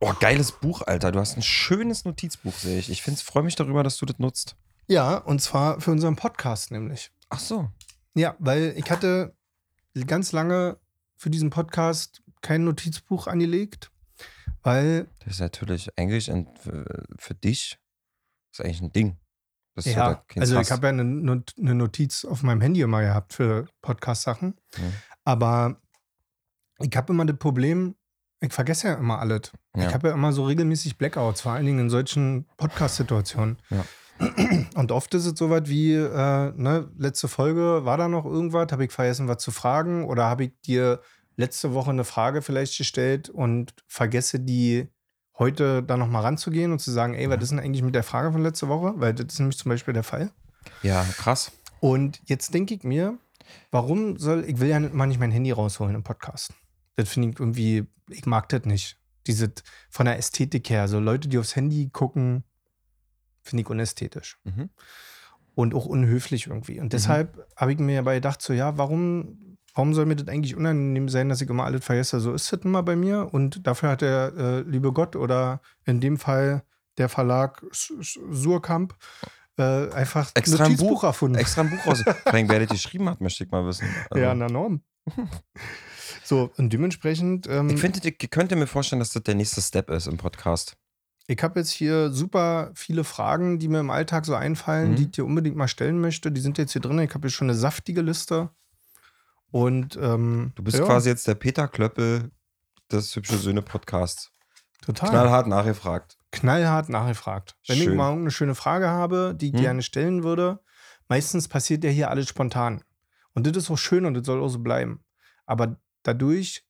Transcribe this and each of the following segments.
Oh, geiles Buch, Alter. Du hast ein schönes Notizbuch, sehe ich. Ich freue mich darüber, dass du das nutzt. Ja, und zwar für unseren Podcast nämlich. Ach so. Ja, weil ich hatte ganz lange für diesen Podcast kein Notizbuch angelegt, weil. Das ist natürlich eigentlich ein, für, für dich ist eigentlich ein Ding. ja, so also ich habe ja eine, eine, Notiz auf meinem Handy immer gehabt für Podcast-Sachen. Mhm. Aber ich habe immer das Problem, ich vergesse ja immer alles. Ja. Ich habe ja immer so regelmäßig Blackouts, vor allen Dingen in solchen Podcast-Situationen. Ja. Und oft ist es so was wie, äh, ne, letzte Folge, war da noch irgendwas? Habe ich vergessen, was zu fragen? Oder habe ich dir letzte Woche eine Frage vielleicht gestellt und vergesse die heute da nochmal ranzugehen und zu sagen, ey, was ist denn eigentlich mit der Frage von letzter Woche? Weil das ist nämlich zum Beispiel der Fall. Ja, krass. Und jetzt denke ich mir, warum soll, ich will ja mal nicht mein Handy rausholen im Podcast. Das finde ich irgendwie, ich mag das nicht. Diese von der Ästhetik her, so Leute, die aufs Handy gucken, finde ich unästhetisch. Mhm. Und auch unhöflich irgendwie. Und mhm. deshalb mhm. habe ich mir aber gedacht, so, ja, warum, warum soll mir das eigentlich unangenehm sein, dass ich immer alles vergesse? So ist das immer bei mir. Und dafür hat der äh, liebe Gott oder in dem Fall der Verlag Surkamp äh, einfach extra ein Buch erfunden. Extra ein Buch raus. wer das geschrieben hat, möchte ich mal wissen. Also. Ja, na Norm. So, und dementsprechend. Ähm, ich, finde, ich könnte mir vorstellen, dass das der nächste Step ist im Podcast. Ich habe jetzt hier super viele Fragen, die mir im Alltag so einfallen, mhm. die ich dir unbedingt mal stellen möchte. Die sind jetzt hier drin. Ich habe hier schon eine saftige Liste. Und ähm, du bist ja. quasi jetzt der Peter Klöppel des Hübsche Söhne Podcasts. Total. Knallhart nachgefragt. Knallhart nachgefragt. Wenn Schön. ich mal eine schöne Frage habe, die ich hm? gerne stellen würde, meistens passiert ja hier alles spontan. Und das ist auch schön und das soll auch so bleiben. Aber dadurch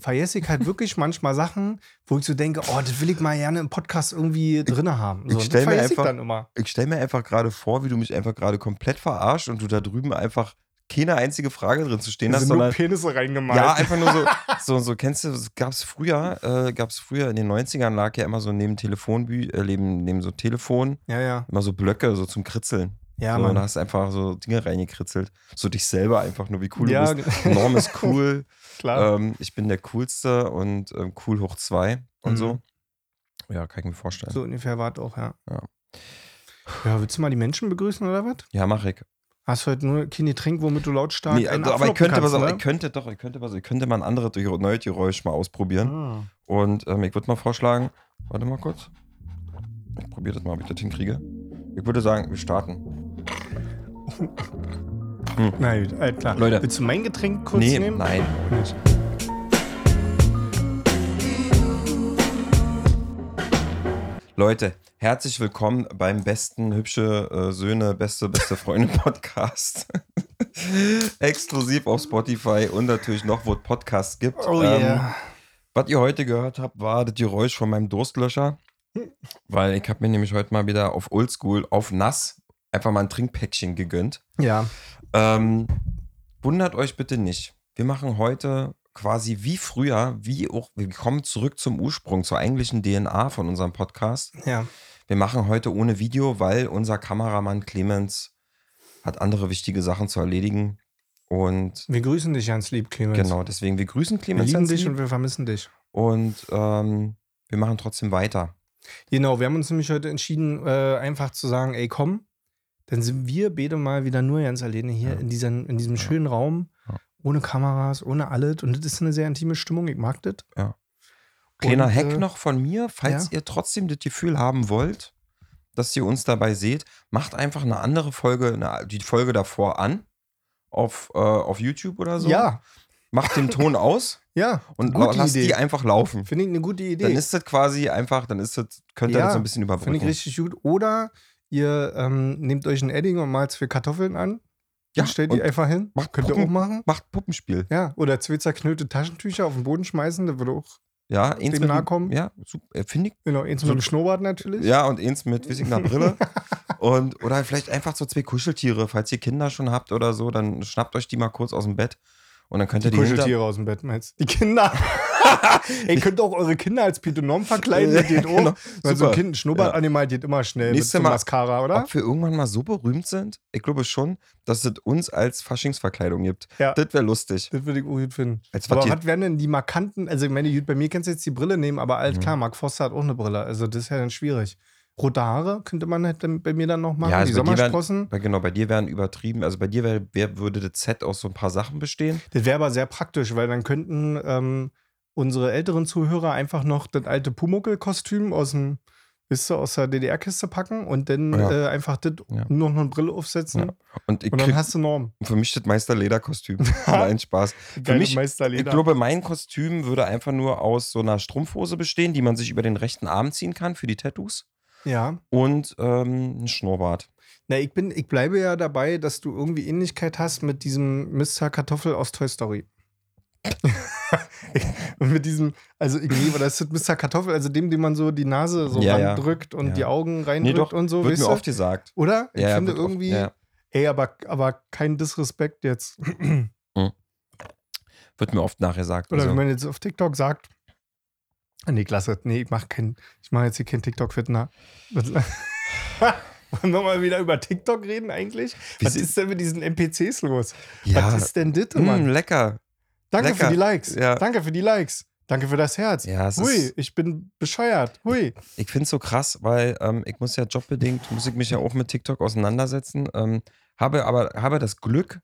vergesse ich halt wirklich manchmal Sachen, wo ich so denke, oh, das will ich mal gerne im Podcast irgendwie drin haben. So, ich stelle mir einfach, ich stell mir einfach gerade vor, wie du mich einfach gerade komplett verarscht und du da drüben einfach keine einzige Frage drin zu stehen hast, sondern Penisse reingemalt. Ja, einfach nur so, so, so kennst du, gab es früher, äh, gab es früher in den 90ern lag ja immer so neben Telefonbü, äh, neben, neben so Telefon, ja, ja. immer so Blöcke so zum Kritzeln. Ja, so, man. Und hast einfach so Dinge reingekritzelt. So dich selber einfach nur, wie cool ja, du bist. Norm ist cool. Klar. Ähm, ich bin der Coolste und ähm, cool hoch zwei und mhm. so. Ja, kann ich mir vorstellen. So ungefähr war es auch, ja. ja. Ja, willst du mal die Menschen begrüßen oder was? Ja, mach ich. Hast du heute nur kein Getränk, womit du lautstark nee, also, aber ich könnte kannst, was, ne? ich könnte doch, ich könnte was, ich könnte mal ein anderes neues Geräusch mal ausprobieren. Ah. Und ähm, ich würde mal vorschlagen, warte mal kurz. Ich probiere das mal, ob ich das hinkriege. Ich würde sagen, wir starten. Hm. Na gut, klar. Leute. Willst du mein Getränk kurz nee, nehmen? Nein. Nicht. Leute, herzlich willkommen beim besten hübsche äh, Söhne, beste, beste Freunde Podcast. Exklusiv auf Spotify und natürlich noch, wo es Podcasts gibt. Oh ähm, yeah. Was ihr heute gehört habt, war das Geräusch von meinem Durstlöscher. Weil ich habe mir nämlich heute mal wieder auf Oldschool, auf nass, einfach mal ein Trinkpäckchen gegönnt. Ja. Ähm, wundert euch bitte nicht. Wir machen heute quasi wie früher, wie auch, wir kommen zurück zum Ursprung, zur eigentlichen DNA von unserem Podcast. Ja. Wir machen heute ohne Video, weil unser Kameramann Clemens hat andere wichtige Sachen zu erledigen. Und wir grüßen dich ganz lieb, Clemens. Genau, deswegen wir grüßen Clemens. Wir lieben dich und wir vermissen dich. Und ähm, wir machen trotzdem weiter. Genau, wir haben uns nämlich heute entschieden, äh, einfach zu sagen, ey komm, dann sind wir beide mal wieder nur ganz alleine hier ja. in, diesen, in diesem ja. schönen Raum, ja. ohne Kameras, ohne alles. Und das ist eine sehr intime Stimmung, ich mag das. Ja. Kleiner und, Hack äh, noch von mir, falls ihr trotzdem das Gefühl haben wollt, dass ihr uns dabei seht, macht einfach eine andere Folge, eine, die Folge davor an, auf, äh, auf YouTube oder so. Ja. Macht den Ton aus. Ja. Und lasst Idee. die einfach laufen. Finde ich eine gute Idee. Dann ist das quasi einfach, dann ist das, könnt ihr ja, das so ein bisschen überbrücken. Finde ich richtig gut. Oder ihr ähm, nehmt euch ein Edding und malt zwei Kartoffeln an. Ja, stellt die einfach hin. Macht Könnt Puppen, ihr auch machen. Macht Puppenspiel. Ja, oder zwei zerknüllte Taschentücher auf den Boden schmeißen, da würde auch ja, eins dem nahe kommen. Ja, äh, finde ich. Genau, eins mit dem Schnurrbart natürlich. Ja, und eins mit, einer Brille. und, oder vielleicht einfach so zwei Kuscheltiere. Falls ihr Kinder schon habt oder so, dann schnappt euch die mal kurz aus dem Bett. Und dann könnt ihr die, die Kuscheltiere hinter... aus dem Bett, meinst Die Kinder. Ihr könnt auch eure Kinder als Pitonom verkleiden, das geht genau. Weil so ein Kind, ein Schnurrbartanimal ja. geht immer schnell Nächste mit so Mascara, oder? Ob wir irgendwann mal so berühmt sind? Ich glaube schon, dass es uns als Faschingsverkleidung gibt. Ja. Das wäre lustig. Das würde ich gut finden. Als aber was wären denn die markanten, also ich meine, bei mir kannst du jetzt die Brille nehmen, aber alt, mhm. klar, Mark Foster hat auch eine Brille. Also das ist ja dann schwierig. Rote Haare könnte man halt bei mir dann noch machen. Ja, also die Sommersprossen. Wären, genau, bei dir wären übertrieben. Also bei dir wär, wär, würde das Set aus so ein paar Sachen bestehen. Das wäre aber sehr praktisch, weil dann könnten ähm, unsere älteren Zuhörer einfach noch das alte Pumuckel-Kostüm aus dem, wisst du, aus der DDR-Kiste packen und dann ja. äh, einfach das ja. nur noch eine Brille aufsetzen. Ja. Und, und, dann hast du Norm. Für mich das Meister-Leder-Kostüm. Nein, Spaß. Für mich, ich glaube, mein Kostüm würde einfach nur aus so einer Strumpfhose bestehen, die man sich über den rechten Arm ziehen kann für die Tattoos. Ja. Und ähm, ein Schnurrbart. Na, ich bin, ich bleibe ja dabei, dass du irgendwie Ähnlichkeit hast mit diesem Mr. Kartoffel aus Toy Story. und mit diesem, also ich liebe das ist Mr. Kartoffel, also dem, dem man so die Nase so ja, randrückt ja. und ja. die Augen reindrückt nee, doch, und so. Wird mir oft gesagt. Oder? Ich finde irgendwie, oft, ey, aber, aber kein Disrespekt jetzt. hm. Wird mir oft nachher gesagt. Oder also. wenn man jetzt auf TikTok sagt, Nee, klasse. Nee, ich mache kein, ich mache jetzt hier kein TikTok-Fitner. Wollen wir mal wieder über TikTok reden eigentlich? Wie was ist denn mit diesen NPCs los? Ja. Was ist denn das, mm, Mann? Mm, lecker. Danke lecker. für die Likes. Ja. Danke für die Likes. Danke für das Herz. Ja, Hui, ich bin bescheuert. Hui. Ich finde es so krass, weil ähm, ich muss ja jobbedingt, muss ich mich ja auch mit TikTok auseinandersetzen. Ähm, habe aber habe das Glück,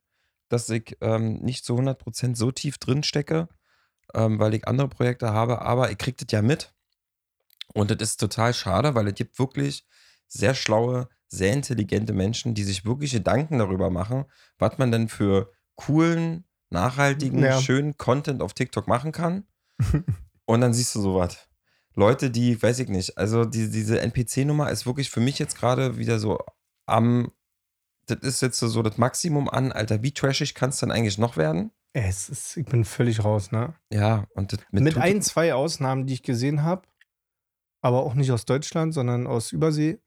dass ich ähm, nicht zu 100% so tief drin stecke, ähm, weil ich andere Projekte habe, aber ihr kriegt es ja mit. Und das ist total schade, weil es gibt wirklich sehr schlaue, sehr intelligente Menschen, die sich wirklich Gedanken darüber machen, was man denn für coolen, nachhaltigen, ja. schönen Content auf TikTok machen kann. Und dann siehst du sowas. Leute, die, weiß ich nicht, also die, diese NPC-Nummer ist wirklich für mich jetzt gerade wieder so am, das ist jetzt so das Maximum an, Alter, wie trashig kann es dann eigentlich noch werden? Es ist, ich bin völlig raus, ne? Ja, und mit, mit ein, zwei Ausnahmen, die ich gesehen habe, aber auch nicht aus Deutschland, sondern aus Übersee,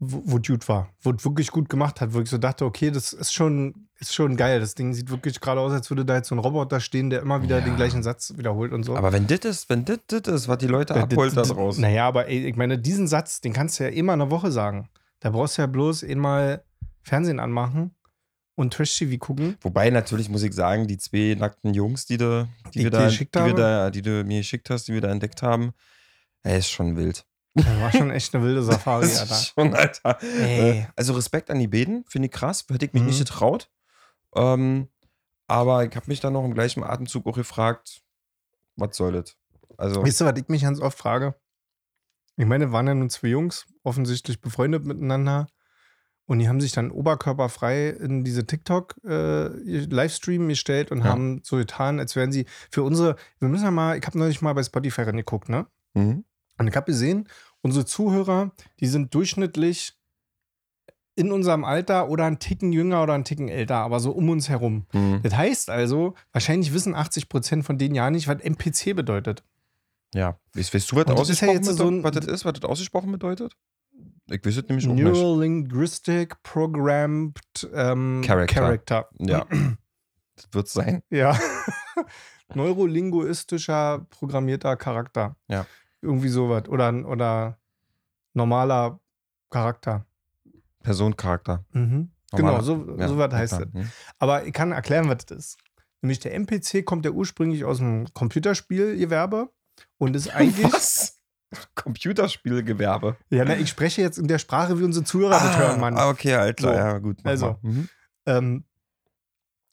wo, wo Dude war, wo es wirklich gut gemacht hat, wo ich so dachte, okay, das ist schon, ist schon geil. Das Ding sieht wirklich gerade aus, als würde da jetzt so ein Roboter stehen, der immer wieder ja. den gleichen Satz wiederholt und so. Aber wenn das ist, wenn das ist, was die Leute wenn abholt da draußen. Naja, aber ey, ich meine, diesen Satz, den kannst du ja immer eine Woche sagen. Da brauchst du ja bloß einmal Fernsehen anmachen und Trash-TV gucken. Wobei natürlich muss ich sagen, die zwei nackten Jungs, die du, die wir da, die, wir da, die du mir geschickt hast, die wir da entdeckt haben, er ist schon wild. Das war schon echt eine wilde Safari, das Alter. Schon, Alter. Ey. Äh, also Respekt an die Beden, finde ich krass, hätte ich mich mhm. nicht getraut. Ähm, aber ich habe mich dann noch im gleichen Atemzug auch gefragt, was soll das? Also, weißt du, was ich mich ganz oft frage? Ich meine, waren ja nun zwei Jungs, offensichtlich befreundet miteinander. Und die haben sich dann oberkörperfrei in diese TikTok-Livestream äh, gestellt und ja. haben so getan, als wären sie für unsere, wir müssen ja mal, ich habe neulich mal bei Spotify reingeguckt, ne? Mhm. Und ich habe gesehen, unsere Zuhörer, die sind durchschnittlich in unserem Alter oder ein Ticken jünger oder ein Ticken älter, aber so um uns herum. Mhm. Das heißt also, wahrscheinlich wissen 80 Prozent von denen ja nicht, was MPC bedeutet. Ja. Weißt, weißt du, was, ausgesprochen ja so ein, was das ist, was das ausgesprochen bedeutet? Ich weiß es nämlich auch Neurolinguistic Programmed ähm, Character. Character. Ja. das wird es sein. Ja. Neurolinguistischer programmierter Charakter. Ja. Irgendwie sowas. Oder, oder normaler Charakter. Personencharakter. Mhm. Genau, so, ja, so was heißt das. Mhm. Aber ich kann erklären, was das ist. Nämlich der NPC kommt ja ursprünglich aus dem Computerspielgewerbe und ist eigentlich. Was? Computerspielgewerbe. Ja, na, ich spreche jetzt in der Sprache, wie unsere Zuhörer ah, das hören, Mann. Ah, okay, klar, so. ja, gut. Also, mhm. ähm,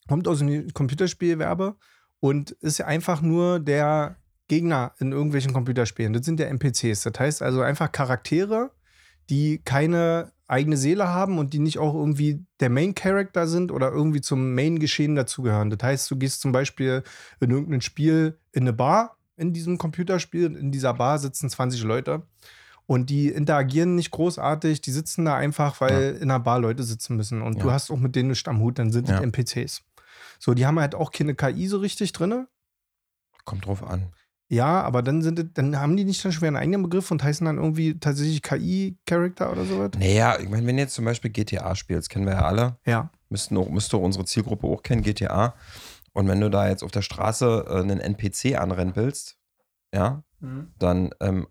kommt aus dem Computerspielgewerbe und ist ja einfach nur der Gegner in irgendwelchen Computerspielen. Das sind ja NPCs. Das heißt also einfach Charaktere, die keine eigene Seele haben und die nicht auch irgendwie der Main Character sind oder irgendwie zum Main Geschehen dazugehören. Das heißt, du gehst zum Beispiel in irgendein Spiel in eine Bar in diesem Computerspiel. In dieser Bar sitzen 20 Leute. Und die interagieren nicht großartig, die sitzen da einfach, weil ja. in einer Bar Leute sitzen müssen. Und ja. du hast auch mit denen nicht am Hut, dann sind ja. NPCs. So, die haben halt auch keine KI so richtig drin. Kommt drauf an. Ja, aber dann sind dann haben die nicht dann schwer einen eigenen Begriff und heißen dann irgendwie tatsächlich KI-Charakter oder sowas? Naja, ich meine, wenn du jetzt zum Beispiel GTA spielst, kennen wir ja alle. Ja. Müssten auch, müsste unsere Zielgruppe auch kennen, GTA. Und wenn du da jetzt auf der Straße äh, einen NPC anrempelst, ja, mhm. dann ähm,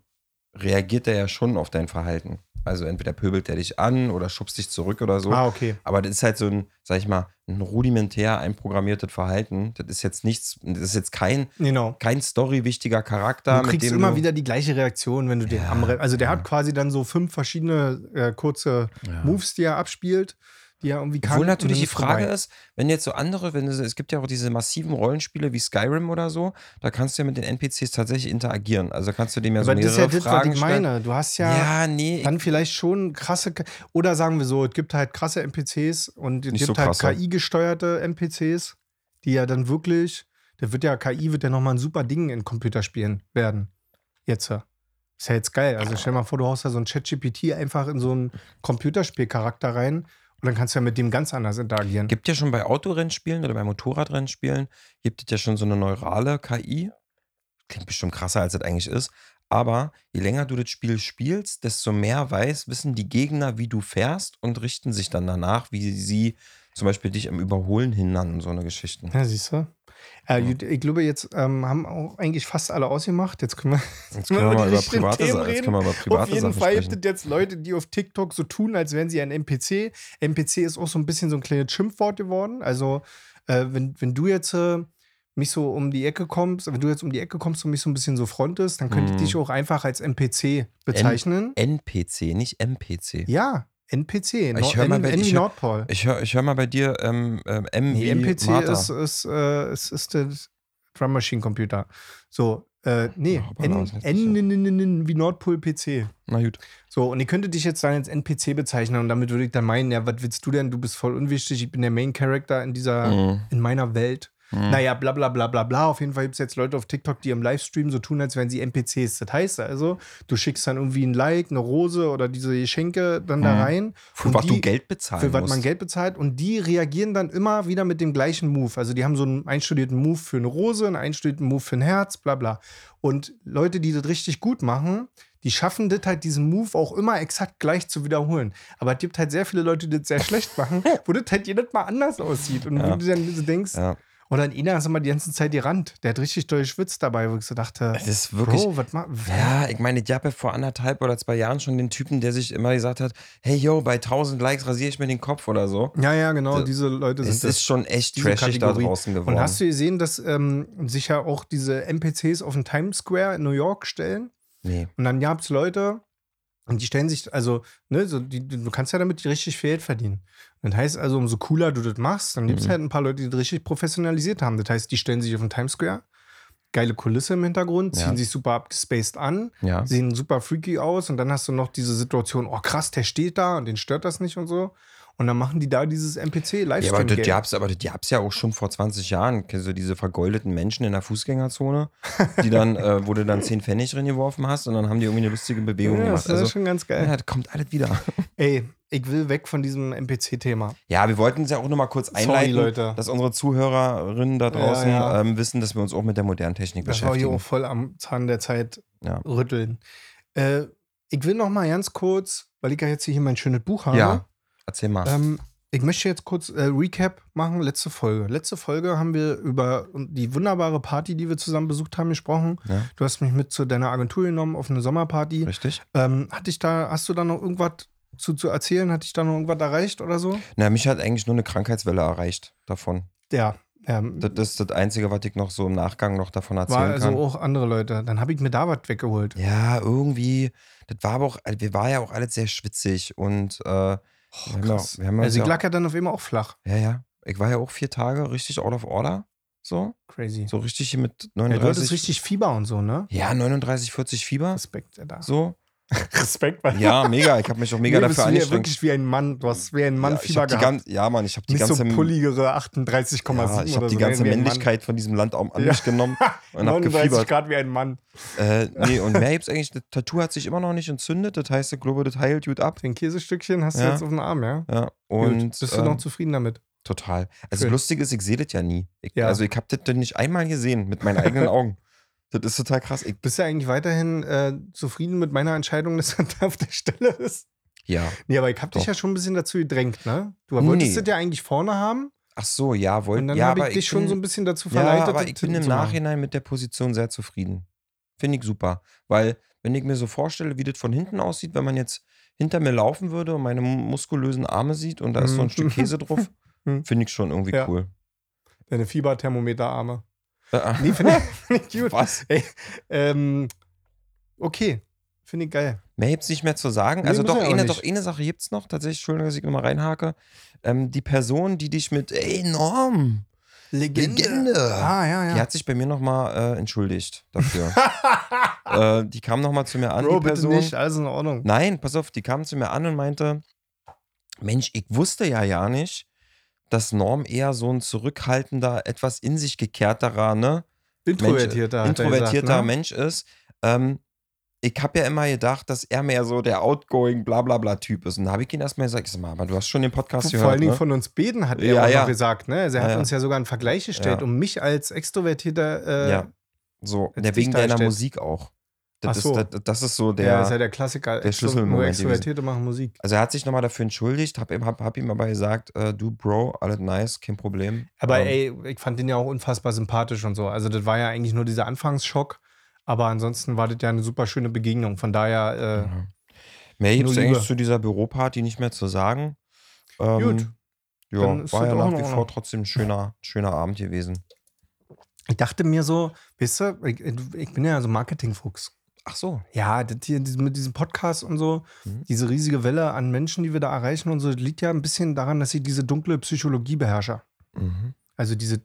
reagiert er ja schon auf dein Verhalten. Also entweder pöbelt er dich an oder schubst dich zurück oder so. Ah, okay. Aber das ist halt so ein, sag ich mal, ein rudimentär einprogrammiertes Verhalten. Das ist jetzt nichts, das ist jetzt kein, genau. kein story-wichtiger Charakter. Du kriegst immer du wieder die gleiche Reaktion, wenn du den ja, am Also der ja. hat quasi dann so fünf verschiedene äh, kurze ja. Moves, die er abspielt die ja irgendwie kann. Obwohl natürlich die Frage vorbei. ist, wenn jetzt so andere, wenn es, es gibt ja auch diese massiven Rollenspiele wie Skyrim oder so, da kannst du ja mit den NPCs tatsächlich interagieren. Also kannst du dem ja so Aber mehrere das ist ja Fragen das, was ich meine. Du hast ja, ja nee, dann vielleicht schon krasse, oder sagen wir so, es gibt halt krasse NPCs und es gibt so halt KI-gesteuerte NPCs, die ja dann wirklich, da wird ja KI wird ja nochmal ein super Ding in Computerspielen werden. Jetzt. Ist ja jetzt geil. Also stell dir mal vor, du haust da so ein ChatGPT einfach in so einen Computerspielcharakter rein und dann kannst du ja mit dem ganz anders interagieren. Gibt ja schon bei Autorennspielen oder bei Motorradrennspielen, gibt es ja schon so eine neurale KI. Klingt bestimmt krasser, als es eigentlich ist. Aber je länger du das Spiel spielst, desto mehr weiß, wissen die Gegner, wie du fährst und richten sich dann danach, wie sie zum Beispiel dich im Überholen hindern und so eine Geschichten. Ja, siehst du? Äh, ja. Ich glaube, jetzt ähm, haben auch eigentlich fast alle ausgemacht. Jetzt können wir, jetzt können wir, mal über private, Themen reden. Jetzt können wir über private Auf jeden Fall gibt es jetzt Leute, die auf TikTok so tun, als wären sie ein NPC. NPC ist auch so ein bisschen so ein kleines Schimpfwort geworden. Also, äh, wenn, wenn du jetzt äh, mich so um die Ecke kommst, wenn du jetzt um die Ecke kommst und mich so ein bisschen so frontest, dann könnte ich mm. dich auch einfach als NPC bezeichnen. N NPC, nicht MPC. Ja, NPC, ich höre mal, bei, ich hör, ich hör, ich hör mal bei dir ähm, ähm, M nee, MPC Martha. ist, ist, äh, ist, ist der Drum Machine Computer. So, äh, nee, N, N, N, wie Nordpol PC. Na gut. So, und ich könnte dich jetzt dann als NPC bezeichnen und damit würde ich dann meinen, ja, was willst du denn? Du bist voll unwichtig, ich bin der Main Character in dieser, mhm. in meiner Welt. Mhm. Naja, bla bla bla bla bla. Auf jeden Fall gibt es jetzt Leute auf TikTok, die im Livestream so tun, als wären sie NPCs. Das heißt also, du schickst dann irgendwie ein Like, eine Rose oder diese Geschenke dann mhm. da rein. Für was die, du Geld bezahlt. Für was man Geld bezahlt. Und die reagieren dann immer wieder mit dem gleichen Move. Also die haben so einen einstudierten Move für eine Rose, einen einstudierten Move für ein Herz, bla bla. Und Leute, die das richtig gut machen, die schaffen das halt, diesen Move auch immer exakt gleich zu wiederholen. Aber es gibt halt sehr viele Leute, die das sehr schlecht machen, wo das halt jedes Mal anders aussieht. Und ja. wo du dann so denkst, ja. Und dann Ina ist immer die ganze Zeit die Rand. Der hat richtig durchschwitzt dabei, wo ich so dachte, das ist wirklich, Bro, was ma Ja, ich meine, ich habe vor anderthalb oder zwei Jahren schon den Typen, der sich immer gesagt hat, hey yo, bei 1000 Likes rasiere ich mir den Kopf oder so. Ja, ja, genau, diese Leute sind Es ist schon echt trashig da draußen geworden. Und hast du gesehen, dass ähm, sich ja auch diese NPCs auf den Times Square in New York stellen? Nee. Und dann gab es Leute, und die stellen sich, also, ne, so, die, du kannst ja damit richtig viel Geld verdienen. Das heißt also, umso cooler du das machst, dann gibt es mhm. halt ein paar Leute, die das richtig professionalisiert haben. Das heißt, die stellen sich auf den Times Square, geile Kulisse im Hintergrund, ziehen ja. sich super abgespaced an, ja. sehen super freaky aus und dann hast du noch diese Situation, oh krass, der steht da und den stört das nicht und so. Und dann machen die da dieses NPC-Livestream. Ja, aber das gab's, aber das gab's ja auch schon vor 20 Jahren. Du diese vergoldeten Menschen in der Fußgängerzone, die dann, äh, wo du dann 10 Pfennig drin geworfen hast und dann haben die irgendwie eine lustige Bewegung ja, gemacht. Das ist also, schon ganz geil. Ja, das kommt alles wieder. Ey, ich will weg von diesem NPC-Thema. Ja, wir wollten es ja auch nochmal kurz einleiten, Sorry, dass unsere Zuhörerinnen da draußen ja, ja. Ähm, wissen, dass wir uns auch mit der modernen Technik das beschäftigen. Das war hier auch voll am Zahn der Zeit rütteln. Äh, ich will noch mal ganz kurz, weil ich ja jetzt hier mein schönes Buch habe. Ja. Erzähl mal. Ähm, ich möchte jetzt kurz äh, Recap machen. Letzte Folge. Letzte Folge haben wir über die wunderbare Party, die wir zusammen besucht haben, gesprochen. Ja. Du hast mich mit zu deiner Agentur genommen auf eine Sommerparty. Richtig. Ähm, hatte ich da, hast du da noch irgendwas zu, zu erzählen? Hatte ich da noch irgendwas erreicht oder so? Na, mich hat eigentlich nur eine Krankheitswelle erreicht davon. Ja. ja. Das ist das Einzige, was ich noch so im Nachgang noch davon erzählen war also kann. auch andere Leute. Dann habe ich mir da was weggeholt. Ja, irgendwie. Das war aber auch, wir waren ja auch alles sehr schwitzig und äh, Oh, krass. Wir haben also, sie lag ja dann auf immer auch flach. Ja, ja. Ich war ja auch vier Tage richtig out of order. So. Crazy. So richtig hier mit 39. Ja, du hattest richtig Fieber und so, ne? Ja, 39, 40 Fieber. Respekt, ja, da. So. Respekt, Mann. Ja, mega. Ich habe mich auch mega nee, dafür du angestrengt. wirklich wie ein Mann. Du hast wie ein Mann ja, Fieber gehabt. Ganz, ja, Mann, ich habe die Nicht ganze so pulligere 38,7 ja, Ich habe die ganze Männlichkeit von diesem Land an mich genommen und habe gefiebert. Grad wie ein Mann. Äh, nee, und mehr gibt's eigentlich. Das Tattoo hat sich immer noch nicht entzündet. Das heißt, ich glaube, das heilt gut ab. Den Käsestückchen hast du jetzt auf dem Arm, ja? Ja. Und gut. bist du ähm, noch zufrieden damit? Total. Also Schön. lustig ist, ich sehe das ja nie. Ich, ja. Also ich habe das nicht einmal gesehen mit meinen eigenen Augen. Das ist total krass. Ich Bist du eigentlich weiterhin äh, zufrieden mit meiner Entscheidung, dass er da auf der Stelle ist? Ja. Nee, aber ich habe dich ja schon ein bisschen dazu gedrängt, ne? Du wolltest nee. das ja eigentlich vorne haben. Ach so, ja, wollte Und dann ja, habe ich dich bin, schon so ein bisschen dazu verleitet. Ja, aber ich bin im Nachhinein mit der Position sehr zufrieden. Finde ich super. Weil, wenn ich mir so vorstelle, wie das von hinten aussieht, wenn man jetzt hinter mir laufen würde und meine muskulösen Arme sieht und da ist so ein Stück Käse drauf, hm. finde ich schon irgendwie ja. cool. Deine Fieberthermometerarme. Äh, äh. nee, finde ich, gut. Was? Ey, ähm, okay, finde ich geil. Mehr gibt es nicht mehr zu sagen. Nee, also doch eine, doch eine Sache gibt es noch, tatsächlich, Entschuldigung, dass ich nochmal reinhake. Ähm, die Person, die dich mit enorm Legende. Legende. Ah, ja, ja. Die hat sich bei mir nochmal äh, entschuldigt dafür. äh, die kam nochmal zu mir an, Bro, die Person. Bitte nicht, alles in Ordnung. Nein, pass auf, die kam zu mir an und meinte, Mensch, ich wusste ja ja nicht, dass Norm eher so ein zurückhaltender, etwas in sich gekehrterer, ne? Introvertierter, Mensch, introvertierter gesagt, ne? Mensch ist. Ähm, ich habe ja immer gedacht, dass er mehr so der outgoing blablabla Typ ist. Und da habe ich ihn erstmal gesagt, ich sag mal, aber du hast schon den Podcast gehört. Vor allen Dingen ne? von uns beiden hat er ja, auch ja. gesagt, ne? Also er hat ja, uns ja sogar einen Vergleich gestellt, um mich als extrovertierter. Äh, ja. So, der wegen deiner Musik auch. Das, so. ist, das, das, ist so der, ja, ist ja der Klassiker. Der Schlüsselmoment. Nur Extrovertierte machen Musik. Also er hat sich nochmal dafür entschuldigt, hab ihm, hab, hab ihm aber gesagt, äh, du Bro, alles nice, kein Problem. Aber ähm, ey, ich fand den ja auch unfassbar sympathisch und so. Also das war ja eigentlich nur dieser Anfangsschock. Aber ansonsten war das ja eine super schöne Begegnung. Von daher. Äh, ja. Mehr gibt es eigentlich zu dieser Büroparty nicht mehr zu sagen. Ähm, Gut. Ja, war ja nach wie vor trotzdem ein schöner, schöner Abend gewesen. Ich dachte mir so, weißt du, ich, ich bin ja so Marketingfuchs. Ach so. Ja, das hier mit diesem Podcast und so, mhm. diese riesige Welle an Menschen, die wir da erreichen und so, liegt ja ein bisschen daran, dass ich diese dunkle Psychologie beherrsche. Mhm. Also diese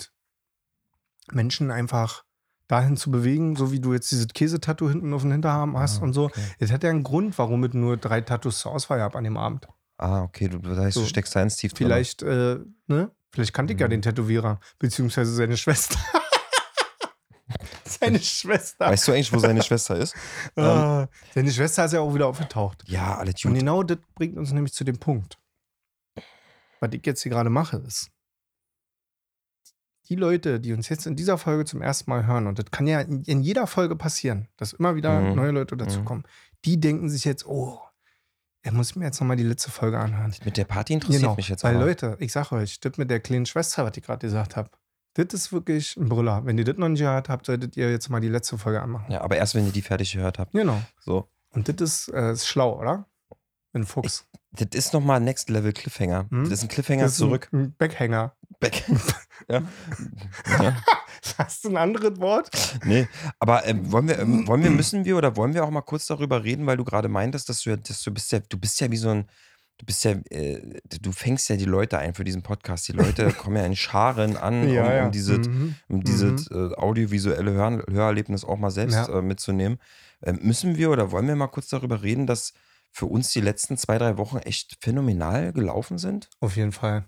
Menschen einfach dahin zu bewegen, so wie du jetzt dieses Käsetattoo hinten auf dem Hinterarm hast ah, und so. Okay. Es hat ja einen Grund, warum ich nur drei Tattoos zur Auswahl habe an dem Abend. Ah, okay, du, das heißt, so, du steckst da ins Tief. Vielleicht, äh, ne? Vielleicht kannte ich ja mhm. den Tätowierer, beziehungsweise seine Schwester. seine Schwester. Weißt du eigentlich, wo seine Schwester ist? Ah, seine Schwester ist ja auch wieder aufgetaucht. Ja, alle. Und genau das bringt uns nämlich zu dem Punkt. Was ich jetzt hier gerade mache, ist, die Leute, die uns jetzt in dieser Folge zum ersten Mal hören, und das kann ja in, in jeder Folge passieren, dass immer wieder mhm. neue Leute dazukommen, mhm. die denken sich jetzt, oh, er muss mir jetzt nochmal die letzte Folge anhören. Mit der Party interessiert genau, mich jetzt Weil, aber. Leute, ich sag euch, das mit der kleinen Schwester, was ich gerade gesagt habe, das ist wirklich ein Brüller. Wenn ihr das noch nicht gehört habt, solltet ihr jetzt mal die letzte Folge anmachen. Ja, aber erst, wenn ihr die fertig gehört habt. Genau. So. Und das ist, äh, ist schlau, oder? Ein Fuchs. Ich, das ist nochmal Next Level Cliffhanger. Hm? Das ist ein Cliffhanger ist zurück. Ein Backhänger. Back. ja. ja. Hast du ein anderes Wort? Nee, aber ähm, wollen wir, ähm, wollen wir, müssen wir oder wollen wir auch mal kurz darüber reden, weil du gerade meintest, dass du, dass du bist ja, du bist ja wie so ein, du bist ja, äh, du fängst ja die Leute ein für diesen Podcast. Die Leute kommen ja in Scharen an, ja, um, um ja. dieses, mhm. um dieses mhm. äh, audiovisuelle Hör Hörerlebnis auch mal selbst ja. äh, mitzunehmen. Ähm, müssen wir oder wollen wir mal kurz darüber reden, dass für uns die letzten zwei, drei Wochen echt phänomenal gelaufen sind? Auf jeden Fall.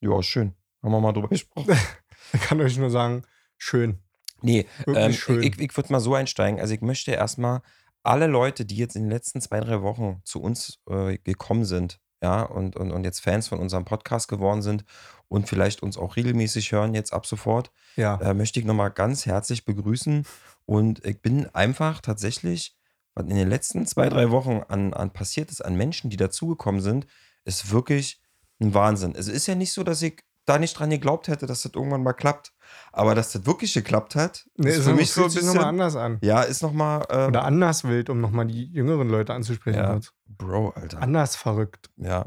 Ja, schön. Haben wir mal drüber gesprochen. ich kann euch nur sagen, schön. Nee, ähm, schön. ich, ich würde mal so einsteigen. Also ich möchte erstmal alle Leute, die jetzt in den letzten zwei, drei Wochen zu uns äh, gekommen sind, ja, und, und, und jetzt Fans von unserem Podcast geworden sind und vielleicht uns auch regelmäßig hören, jetzt ab sofort, ja. äh, möchte ich nochmal ganz herzlich begrüßen. Und ich bin einfach tatsächlich, was in den letzten zwei, drei Wochen an, an passiert ist, an Menschen, die dazugekommen sind, ist wirklich ein Wahnsinn. Es ist ja nicht so, dass ich da nicht dran geglaubt hätte, dass das irgendwann mal klappt. Aber dass das wirklich geklappt hat, nee, ist für mich so ein bisschen nochmal anders an. Ja, ist nochmal. Ähm, Oder anders wild, um nochmal die jüngeren Leute anzusprechen. Ja, Bro, Alter. Anders verrückt. Ja.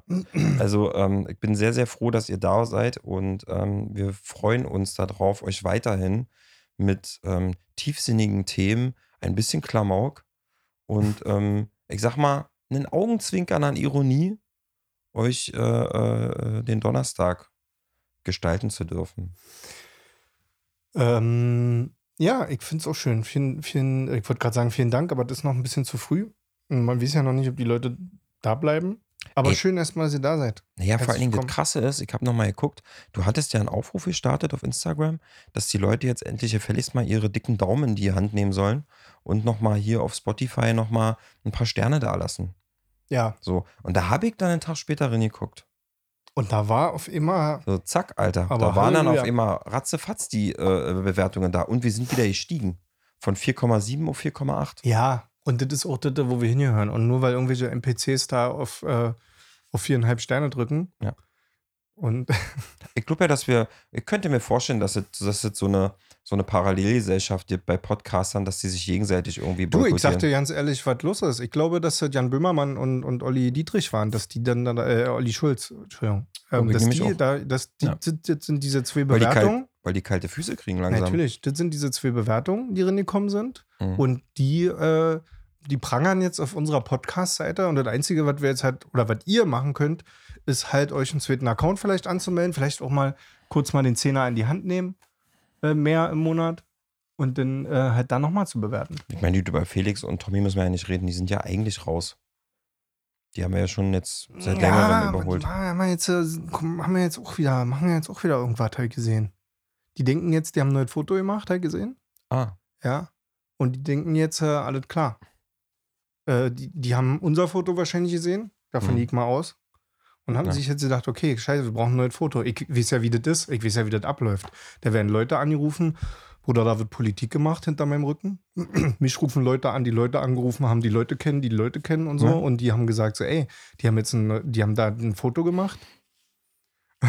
Also, ähm, ich bin sehr, sehr froh, dass ihr da seid und ähm, wir freuen uns darauf, euch weiterhin mit ähm, tiefsinnigen Themen, ein bisschen Klamauk und ähm, ich sag mal, einen Augenzwinkern an Ironie euch äh, äh, den Donnerstag gestalten zu dürfen. Ähm, ja, ich finde es auch schön. Vielen, vielen, ich wollte gerade sagen, vielen Dank, aber das ist noch ein bisschen zu früh. Man weiß ja noch nicht, ob die Leute da bleiben. Aber Ey, schön erstmal, dass ihr da seid. Ja, vor allen Dingen das Krasse ist, ich habe nochmal geguckt, du hattest ja einen Aufruf gestartet auf Instagram, dass die Leute jetzt endlich gefälligst mal ihre dicken Daumen in die Hand nehmen sollen und nochmal hier auf Spotify nochmal ein paar Sterne da lassen. Ja. So. Und da habe ich dann einen Tag später reingeguckt. Und da war auf immer. So, zack, Alter. Aber da waren dann auf immer ratzefatz die äh, Bewertungen da. Und wir sind wieder gestiegen. Von 4,7 auf 4,8. Ja, und das ist auch das, wo wir hingehören. Und nur weil irgendwelche NPCs da auf, äh, auf viereinhalb Sterne drücken. Ja. Und ich glaube ja, dass wir, ich könnte mir vorstellen, dass es, dass es so eine, so eine Parallelgesellschaft gibt bei Podcastern, dass die sich gegenseitig irgendwie Du, ich sag dir ganz ehrlich, was los ist. Ich glaube, dass Jan Böhmermann und, und Olli Dietrich waren, dass die dann, äh, Olli Schulz, Entschuldigung, ähm, dass, die, da, dass die, ja. das sind diese zwei Bewertungen. Weil die, kalt, weil die, kalte Füße kriegen langsam. Natürlich, das sind diese zwei Bewertungen, die reingekommen sind. Mhm. Und die, äh, die prangern jetzt auf unserer Podcast-Seite. Und das Einzige, was wir jetzt halt, oder was ihr machen könnt, ist halt euch einen zweiten Account vielleicht anzumelden, vielleicht auch mal kurz mal den Zehner in die Hand nehmen äh, mehr im Monat und dann äh, halt da nochmal zu bewerten. Ich meine, über Felix und Tommy müssen wir ja nicht reden, die sind ja eigentlich raus. Die haben wir ja schon jetzt seit ja, längerem überholt. Haben wir, jetzt, äh, haben wir jetzt auch wieder, machen wir jetzt auch wieder irgendwas, ich gesehen. Die denken jetzt, die haben ein neues Foto gemacht, ich gesehen. Ah. Ja. Und die denken jetzt, äh, alles klar. Äh, die, die haben unser Foto wahrscheinlich gesehen. Davon hm. ich mal aus. Und haben ja. sich jetzt gedacht, okay, scheiße, wir brauchen ein neues Foto. Ich weiß ja, wie das ist. Ich weiß ja, wie das abläuft. Da werden Leute angerufen. Bruder, da wird Politik gemacht hinter meinem Rücken. Mich rufen Leute an, die Leute angerufen haben, die Leute kennen, die Leute kennen und so. Ja. Und die haben gesagt, so, ey, die haben jetzt ein, die haben da ein Foto gemacht.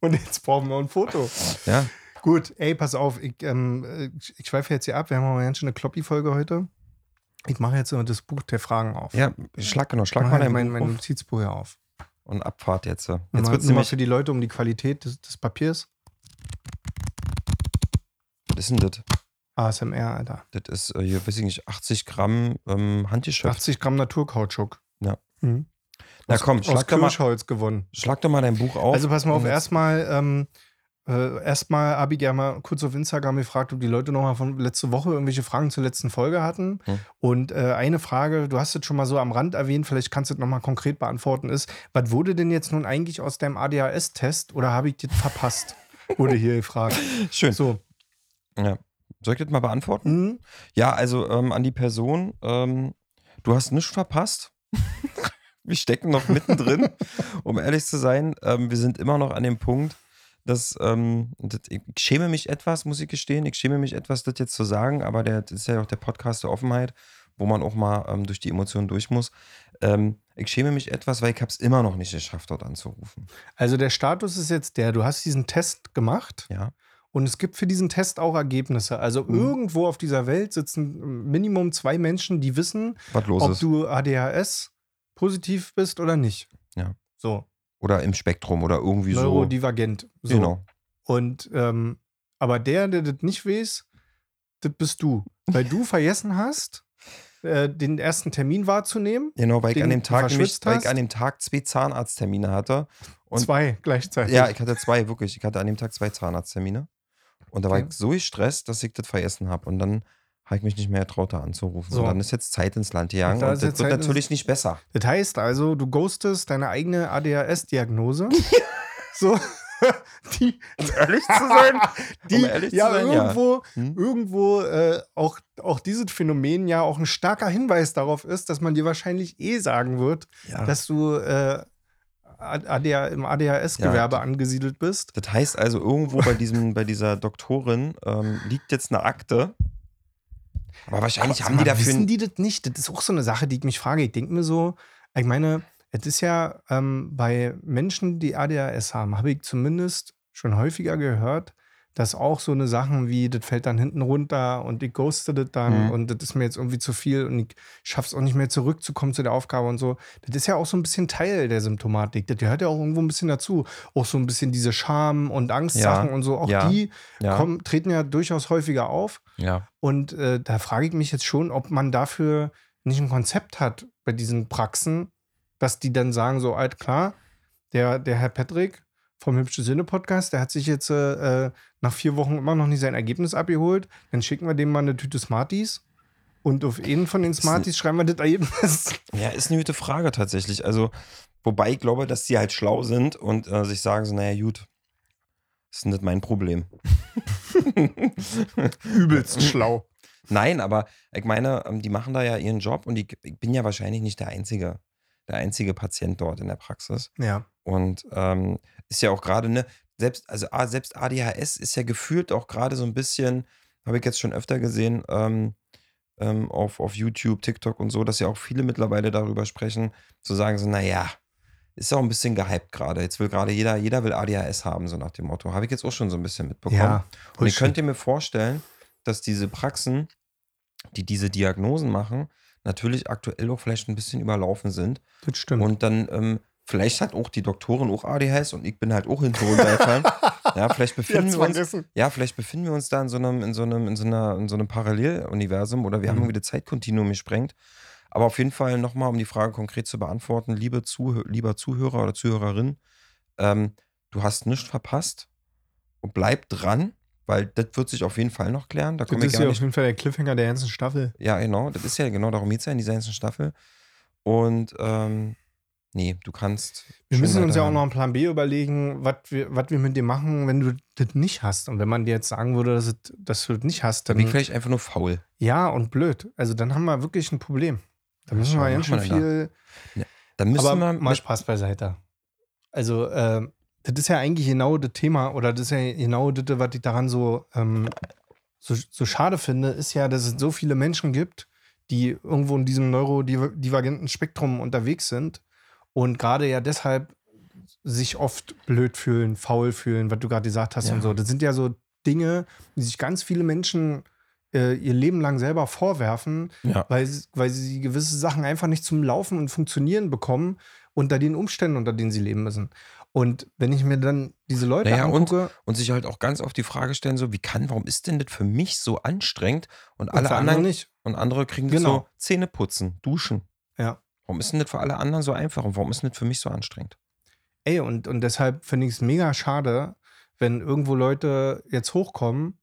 und jetzt brauchen wir ein Foto. Ja. Gut, ey, pass auf, ich, ähm, ich schweife jetzt hier ab. Wir haben aber ganz schön eine Kloppi-Folge heute. Ich mache jetzt das Buch der Fragen auf. Ja, schlag genau, schlag mal dein mein, mein Notizbuch hier auf. Und Abfahrt jetzt. Jetzt wird es nämlich für die Leute um die Qualität des, des Papiers. Was ist denn das? ASMR, Alter. Das ist äh, hier, weiß ich nicht, 80 Gramm ähm, Handgeschäft. 80 Gramm Naturkautschuk. Ja. Mhm. Na komm, schlag aus doch mal, gewonnen. Schlag doch mal dein Buch auf. Also pass mal auf, erstmal ähm, äh, erstmal habe ich ja mal kurz auf Instagram gefragt, ob die Leute nochmal von letzte Woche irgendwelche Fragen zur letzten Folge hatten. Hm. Und äh, eine Frage, du hast es schon mal so am Rand erwähnt, vielleicht kannst du es nochmal konkret beantworten, ist, was wurde denn jetzt nun eigentlich aus deinem ADHS-Test oder habe ich das verpasst? wurde hier gefragt. Schön. So. Ja. Soll ich das mal beantworten? Mhm. Ja, also ähm, an die Person, ähm, du hast nichts verpasst. wir stecken noch mittendrin, um ehrlich zu sein. Ähm, wir sind immer noch an dem Punkt, dass, ähm, das, ich schäme mich etwas, muss ich gestehen. Ich schäme mich etwas, das jetzt zu sagen, aber der, das ist ja auch der Podcast der Offenheit, wo man auch mal ähm, durch die Emotionen durch muss. Ähm, ich schäme mich etwas, weil ich habe es immer noch nicht geschafft, dort anzurufen. Also der Status ist jetzt der, du hast diesen Test gemacht. Ja. Und es gibt für diesen Test auch Ergebnisse. Also mhm. irgendwo auf dieser Welt sitzen Minimum zwei Menschen, die wissen, ob ist. du ADHS positiv bist oder nicht. Ja. So. Oder im Spektrum oder irgendwie so. Neurodivergent. So. Genau. Und, ähm, aber der, der das nicht weiß, das bist du. Weil du vergessen hast, äh, den ersten Termin wahrzunehmen. Genau, weil ich, an dem Tag nämlich, weil ich an dem Tag zwei Zahnarzttermine hatte. Und zwei gleichzeitig. Ja, ich hatte zwei, wirklich. Ich hatte an dem Tag zwei Zahnarzttermine. Und da okay. war ich so gestresst, dass ich das vergessen habe. Und dann habe ich mich nicht mehr getraut, da anzurufen. So. Und dann ist jetzt Zeit ins Land gegangen und, und das wird natürlich nicht besser. Das heißt also, du ghostest deine eigene ADHS-Diagnose. so. Die, um ehrlich zu sein, die, um ehrlich ja, zu sein, irgendwo, ja. Hm? irgendwo äh, auch, auch dieses Phänomen ja auch ein starker Hinweis darauf ist, dass man dir wahrscheinlich eh sagen wird, ja. dass du äh, ADH, im ADHS-Gewerbe ja. angesiedelt bist. Das heißt also, irgendwo bei, diesem, bei dieser Doktorin ähm, liegt jetzt eine Akte, aber wahrscheinlich aber, haben die dafür. Wissen die das nicht? Das ist auch so eine Sache, die ich mich frage. Ich denke mir so, ich meine, es ist ja ähm, bei Menschen, die ADHS haben, habe ich zumindest schon häufiger gehört, dass auch so eine Sachen wie, das fällt dann hinten runter und ich ghoste das dann mhm. und das ist mir jetzt irgendwie zu viel und ich schaffe es auch nicht mehr zurückzukommen zu der Aufgabe und so. Das ist ja auch so ein bisschen Teil der Symptomatik. Das gehört ja auch irgendwo ein bisschen dazu. Auch so ein bisschen diese Scham- und Angstsachen ja. und so. Auch ja. die ja. Kommen, treten ja durchaus häufiger auf. Ja. Und äh, da frage ich mich jetzt schon, ob man dafür nicht ein Konzept hat bei diesen Praxen, dass die dann sagen, so alt klar, der, der Herr Patrick, vom Hübsche Sinne Podcast. Der hat sich jetzt äh, nach vier Wochen immer noch nicht sein Ergebnis abgeholt. Dann schicken wir dem mal eine Tüte Smarties. Und auf einen von den Smarties schreiben wir das Ergebnis. Ja, ist eine gute Frage tatsächlich. Also, wobei ich glaube, dass die halt schlau sind und äh, sich sagen so, naja, gut, das ist nicht mein Problem. Übelst schlau. Nein, aber ich meine, ähm, die machen da ja ihren Job und ich, ich bin ja wahrscheinlich nicht der einzige, der einzige Patient dort in der Praxis. Ja. Und ähm, ist ja auch gerade, ne, selbst, also selbst ADHS ist ja gefühlt auch gerade so ein bisschen, habe ich jetzt schon öfter gesehen, ähm, ähm, auf, auf YouTube, TikTok und so, dass ja auch viele mittlerweile darüber sprechen, zu sagen so, naja, ist auch ein bisschen gehypt gerade. Jetzt will gerade jeder, jeder will ADHS haben, so nach dem Motto. Habe ich jetzt auch schon so ein bisschen mitbekommen. Ja, und ich könnte mir vorstellen, dass diese Praxen, die diese Diagnosen machen, natürlich aktuell auch vielleicht ein bisschen überlaufen sind. Das stimmt. Und dann ähm, Vielleicht hat auch die Doktorin auch ADHS und ich bin halt auch runtergefallen. ja, vielleicht befinden wir uns, ja, vielleicht befinden wir uns da in so einem, in so einem, in so einer, in so einem Paralleluniversum oder wir mhm. haben irgendwie das Zeitkontinuum gesprengt. Aber auf jeden Fall nochmal, um die Frage konkret zu beantworten, liebe Zuh lieber Zuhörer oder Zuhörerin, ähm, du hast nichts verpasst und bleib dran, weil das wird sich auf jeden Fall noch klären. Da das ist ja auf jeden Fall der Cliffhanger der ganzen Staffel. Ja, genau. Das ist ja genau darum geht es ja in dieser ganzen Staffel. Und ähm, Nee, du kannst. Wir müssen uns ja auch noch einen Plan B überlegen, was wir, wir mit dir machen, wenn du das nicht hast. Und wenn man dir jetzt sagen würde, dass, dass du das nicht hast, dann. Bin ich vielleicht einfach nur faul. Ja, und blöd. Also dann haben wir wirklich ein Problem. Da müssen wir ganz schön viel. Ja, dann müssen aber wir. Mal Spaß beiseite. Also, äh, das ist ja eigentlich genau das Thema, oder das ist ja genau das, was ich daran so, ähm, so, so schade finde, ist ja, dass es so viele Menschen gibt, die irgendwo in diesem neurodivergenten Spektrum unterwegs sind und gerade ja deshalb sich oft blöd fühlen, faul fühlen, was du gerade gesagt hast ja. und so. Das sind ja so Dinge, die sich ganz viele Menschen äh, ihr Leben lang selber vorwerfen, ja. weil, weil sie gewisse Sachen einfach nicht zum Laufen und Funktionieren bekommen unter den Umständen, unter denen sie leben müssen. Und wenn ich mir dann diese Leute naja, angucke. Und, und, sich halt auch ganz oft die Frage stellen: so, wie kann, warum ist denn das für mich so anstrengend und, und alle anderen nicht? Und andere kriegen das genau. so Zähne putzen, duschen. Ja. Warum ist denn das für alle anderen so einfach und warum ist denn das für mich so anstrengend? Ey, und, und deshalb finde ich es mega schade, wenn irgendwo Leute jetzt hochkommen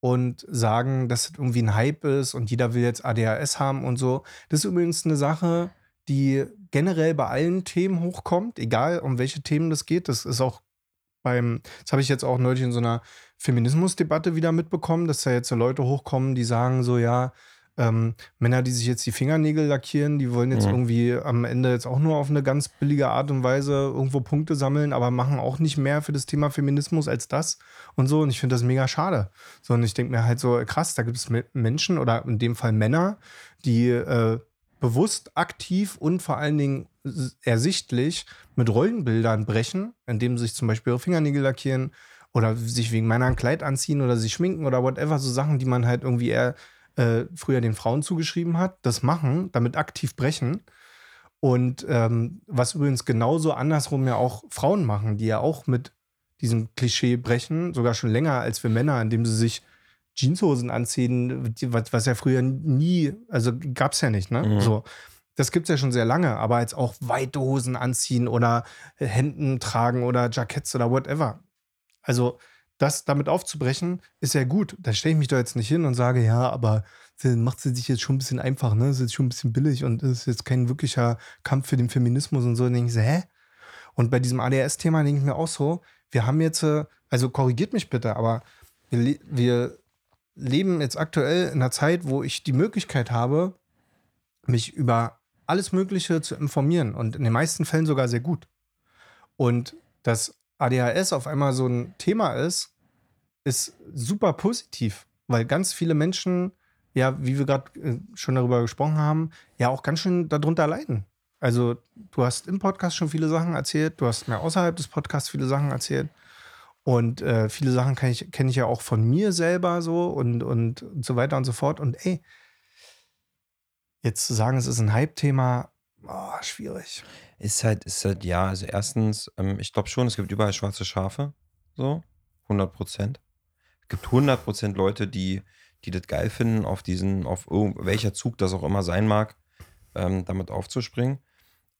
und sagen, dass es irgendwie ein Hype ist und jeder will jetzt ADHS haben und so. Das ist übrigens eine Sache, die generell bei allen Themen hochkommt, egal um welche Themen das geht. Das ist auch beim, das habe ich jetzt auch neulich in so einer Feminismusdebatte wieder mitbekommen, dass da jetzt so Leute hochkommen, die sagen so, ja, ähm, Männer, die sich jetzt die Fingernägel lackieren, die wollen jetzt mhm. irgendwie am Ende jetzt auch nur auf eine ganz billige Art und Weise irgendwo Punkte sammeln, aber machen auch nicht mehr für das Thema Feminismus als das und so. Und ich finde das mega schade. So, und ich denke mir halt so, krass, da gibt es Menschen oder in dem Fall Männer, die äh, bewusst, aktiv und vor allen Dingen ersichtlich mit Rollenbildern brechen, indem sie sich zum Beispiel ihre Fingernägel lackieren oder sich wegen meiner ein Kleid anziehen oder sich schminken oder whatever, so Sachen, die man halt irgendwie eher äh, früher den Frauen zugeschrieben hat, das machen, damit aktiv brechen. Und ähm, was übrigens genauso andersrum ja auch Frauen machen, die ja auch mit diesem Klischee brechen, sogar schon länger als wir Männer, indem sie sich Jeanshosen anziehen, was, was ja früher nie, also gab es ja nicht, ne? Mhm. So. Das gibt es ja schon sehr lange, aber jetzt auch weite Hosen anziehen oder Hemden tragen oder Jacketts oder whatever. Also, das damit aufzubrechen, ist ja gut. Da stelle ich mich doch jetzt nicht hin und sage, ja, aber macht sie sich jetzt schon ein bisschen einfach, ne? Ist jetzt schon ein bisschen billig und ist jetzt kein wirklicher Kampf für den Feminismus und so. Und denke ich so, hä? Und bei diesem ADS-Thema denke ich mir auch so, wir haben jetzt, äh, also korrigiert mich bitte, aber wir, wir leben jetzt aktuell in einer Zeit, wo ich die Möglichkeit habe, mich über alles Mögliche zu informieren und in den meisten Fällen sogar sehr gut. Und das ADHS auf einmal so ein Thema ist, ist super positiv, weil ganz viele Menschen, ja, wie wir gerade äh, schon darüber gesprochen haben, ja auch ganz schön darunter leiden. Also du hast im Podcast schon viele Sachen erzählt, du hast mir außerhalb des Podcasts viele Sachen erzählt. Und äh, viele Sachen kenne ich, kenn ich ja auch von mir selber so und, und, und so weiter und so fort. Und ey, jetzt zu sagen, es ist ein Hype-Thema, oh, schwierig. Ist halt, ist halt, ja, also erstens, ähm, ich glaube schon, es gibt überall schwarze Schafe, so, 100 Prozent. Es gibt 100 Prozent Leute, die, die das geil finden, auf diesen, auf welcher Zug das auch immer sein mag, ähm, damit aufzuspringen.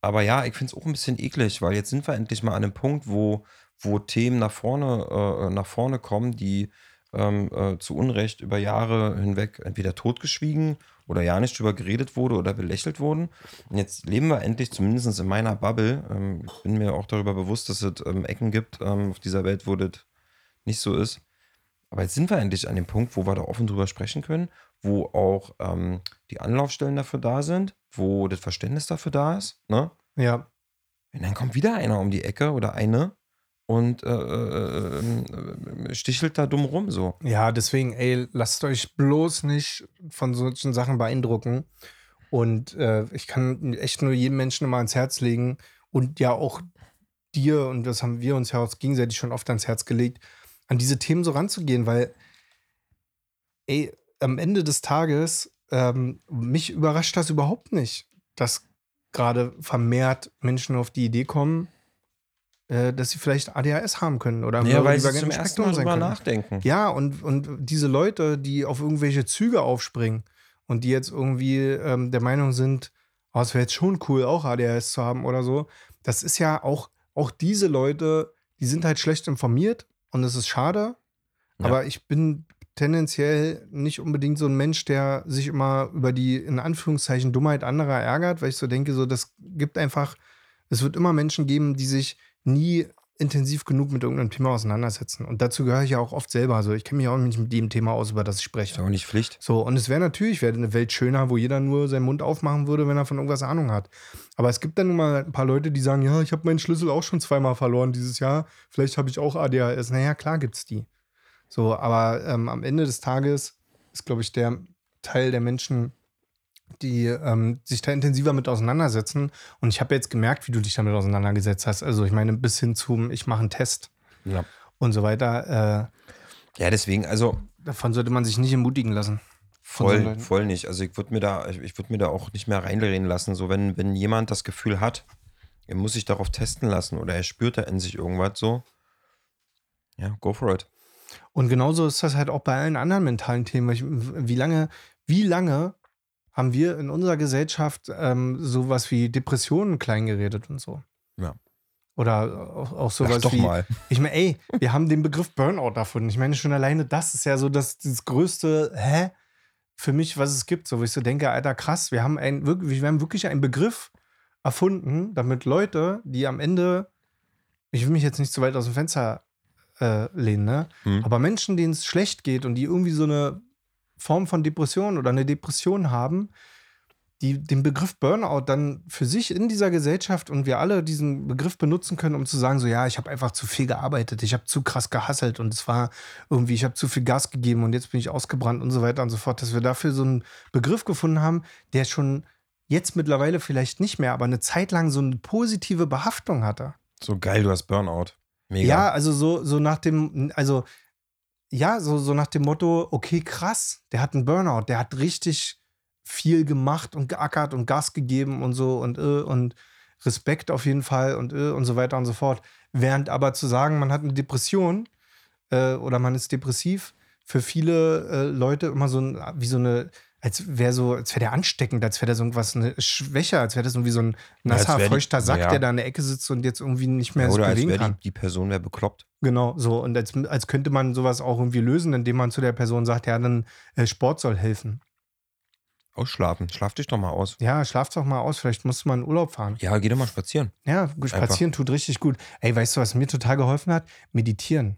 Aber ja, ich finde es auch ein bisschen eklig, weil jetzt sind wir endlich mal an einem Punkt, wo, wo Themen nach vorne, äh, nach vorne kommen, die ähm, äh, zu Unrecht über Jahre hinweg entweder totgeschwiegen oder ja nicht drüber geredet wurde oder belächelt wurden. Und jetzt leben wir endlich, zumindest in meiner Bubble, ähm, ich bin mir auch darüber bewusst, dass es ähm, Ecken gibt ähm, auf dieser Welt, wo das nicht so ist. Aber jetzt sind wir endlich an dem Punkt, wo wir da offen drüber sprechen können, wo auch ähm, die Anlaufstellen dafür da sind, wo das Verständnis dafür da ist. Ne? Ja. Und dann kommt wieder einer um die Ecke oder eine und äh, äh, äh, stichelt da dumm rum so. Ja, deswegen, ey, lasst euch bloß nicht von solchen Sachen beeindrucken. Und äh, ich kann echt nur jedem Menschen immer ans Herz legen und ja auch dir und das haben wir uns ja auch gegenseitig schon oft ans Herz gelegt, an diese Themen so ranzugehen, weil, ey, am Ende des Tages, ähm, mich überrascht das überhaupt nicht, dass gerade vermehrt Menschen auf die Idee kommen, dass sie vielleicht ADHS haben können oder ja, weil sie zum ersten Mal drüber nachdenken. Ja, und, und diese Leute, die auf irgendwelche Züge aufspringen und die jetzt irgendwie ähm, der Meinung sind, oh, es wäre jetzt schon cool, auch ADHS zu haben oder so, das ist ja auch, auch diese Leute, die sind halt schlecht informiert und das ist schade. Ja. Aber ich bin tendenziell nicht unbedingt so ein Mensch, der sich immer über die in Anführungszeichen Dummheit anderer ärgert, weil ich so denke, so das gibt einfach, es wird immer Menschen geben, die sich nie intensiv genug mit irgendeinem Thema auseinandersetzen. Und dazu gehöre ich ja auch oft selber. Also ich kenne mich auch nicht mit dem Thema aus, über das ich spreche. Ist auch nicht Pflicht. So, und es wäre natürlich, wäre eine Welt schöner, wo jeder nur seinen Mund aufmachen würde, wenn er von irgendwas Ahnung hat. Aber es gibt dann nun mal ein paar Leute, die sagen, ja, ich habe meinen Schlüssel auch schon zweimal verloren dieses Jahr. Vielleicht habe ich auch ADHS. Naja, klar gibt es die. So, aber ähm, am Ende des Tages ist, glaube ich, der Teil der Menschen die ähm, sich da intensiver mit auseinandersetzen. Und ich habe jetzt gemerkt, wie du dich damit auseinandergesetzt hast. Also ich meine, bis hin zum, ich mache einen Test ja. und so weiter. Äh, ja, deswegen, also. Davon sollte man sich nicht ermutigen lassen. Voll, voll nicht. Also ich würde mir da, ich würde mir da auch nicht mehr reinreden lassen. So, wenn, wenn jemand das Gefühl hat, er muss sich darauf testen lassen oder er spürt da in sich irgendwas so, ja, go for it. Und genauso ist das halt auch bei allen anderen mentalen Themen. Wie lange, wie lange haben wir in unserer Gesellschaft ähm, sowas wie Depressionen kleingeredet und so. Ja. Oder auch, auch sowas Ach, wie. Mal. Ich meine, ey, wir haben den Begriff Burnout davon. Ich meine, schon alleine das ist ja so das, das größte, hä? Für mich, was es gibt. So, wo ich so denke, Alter, krass, wir haben, ein, wir haben wirklich einen Begriff erfunden, damit Leute, die am Ende, ich will mich jetzt nicht zu weit aus dem Fenster äh, lehnen, ne? Hm. Aber Menschen, denen es schlecht geht und die irgendwie so eine Form von Depression oder eine Depression haben, die den Begriff Burnout dann für sich in dieser Gesellschaft und wir alle diesen Begriff benutzen können, um zu sagen, so ja, ich habe einfach zu viel gearbeitet, ich habe zu krass gehasselt und es war irgendwie, ich habe zu viel Gas gegeben und jetzt bin ich ausgebrannt und so weiter und so fort, dass wir dafür so einen Begriff gefunden haben, der schon jetzt mittlerweile vielleicht nicht mehr, aber eine Zeit lang so eine positive Behaftung hatte. So geil, du hast Burnout. Mega. Ja, also so, so nach dem, also ja, so, so nach dem Motto, okay, krass, der hat einen Burnout, der hat richtig viel gemacht und geackert und Gas gegeben und so und äh, und Respekt auf jeden Fall und äh, und so weiter und so fort. Während aber zu sagen, man hat eine Depression äh, oder man ist depressiv, für viele äh, Leute immer so ein, wie so eine als wäre so, als wäre der ansteckend, als wäre der so irgendwas eine Schwäche, als wäre das irgendwie so ein nasser, ja, feuchter Sack, ja. der da in der Ecke sitzt und jetzt irgendwie nicht mehr ja, oder als kann. Die, die Person wäre bekloppt. Genau, so. Und als, als könnte man sowas auch irgendwie lösen, indem man zu der Person sagt, ja, dann äh, Sport soll helfen. Ausschlafen. Schlaf dich doch mal aus. Ja, schlaf doch mal aus. Vielleicht musst du mal in Urlaub fahren. Ja, geh doch mal spazieren. Ja, spazieren Einfach. tut richtig gut. Ey, weißt du, was mir total geholfen hat? Meditieren.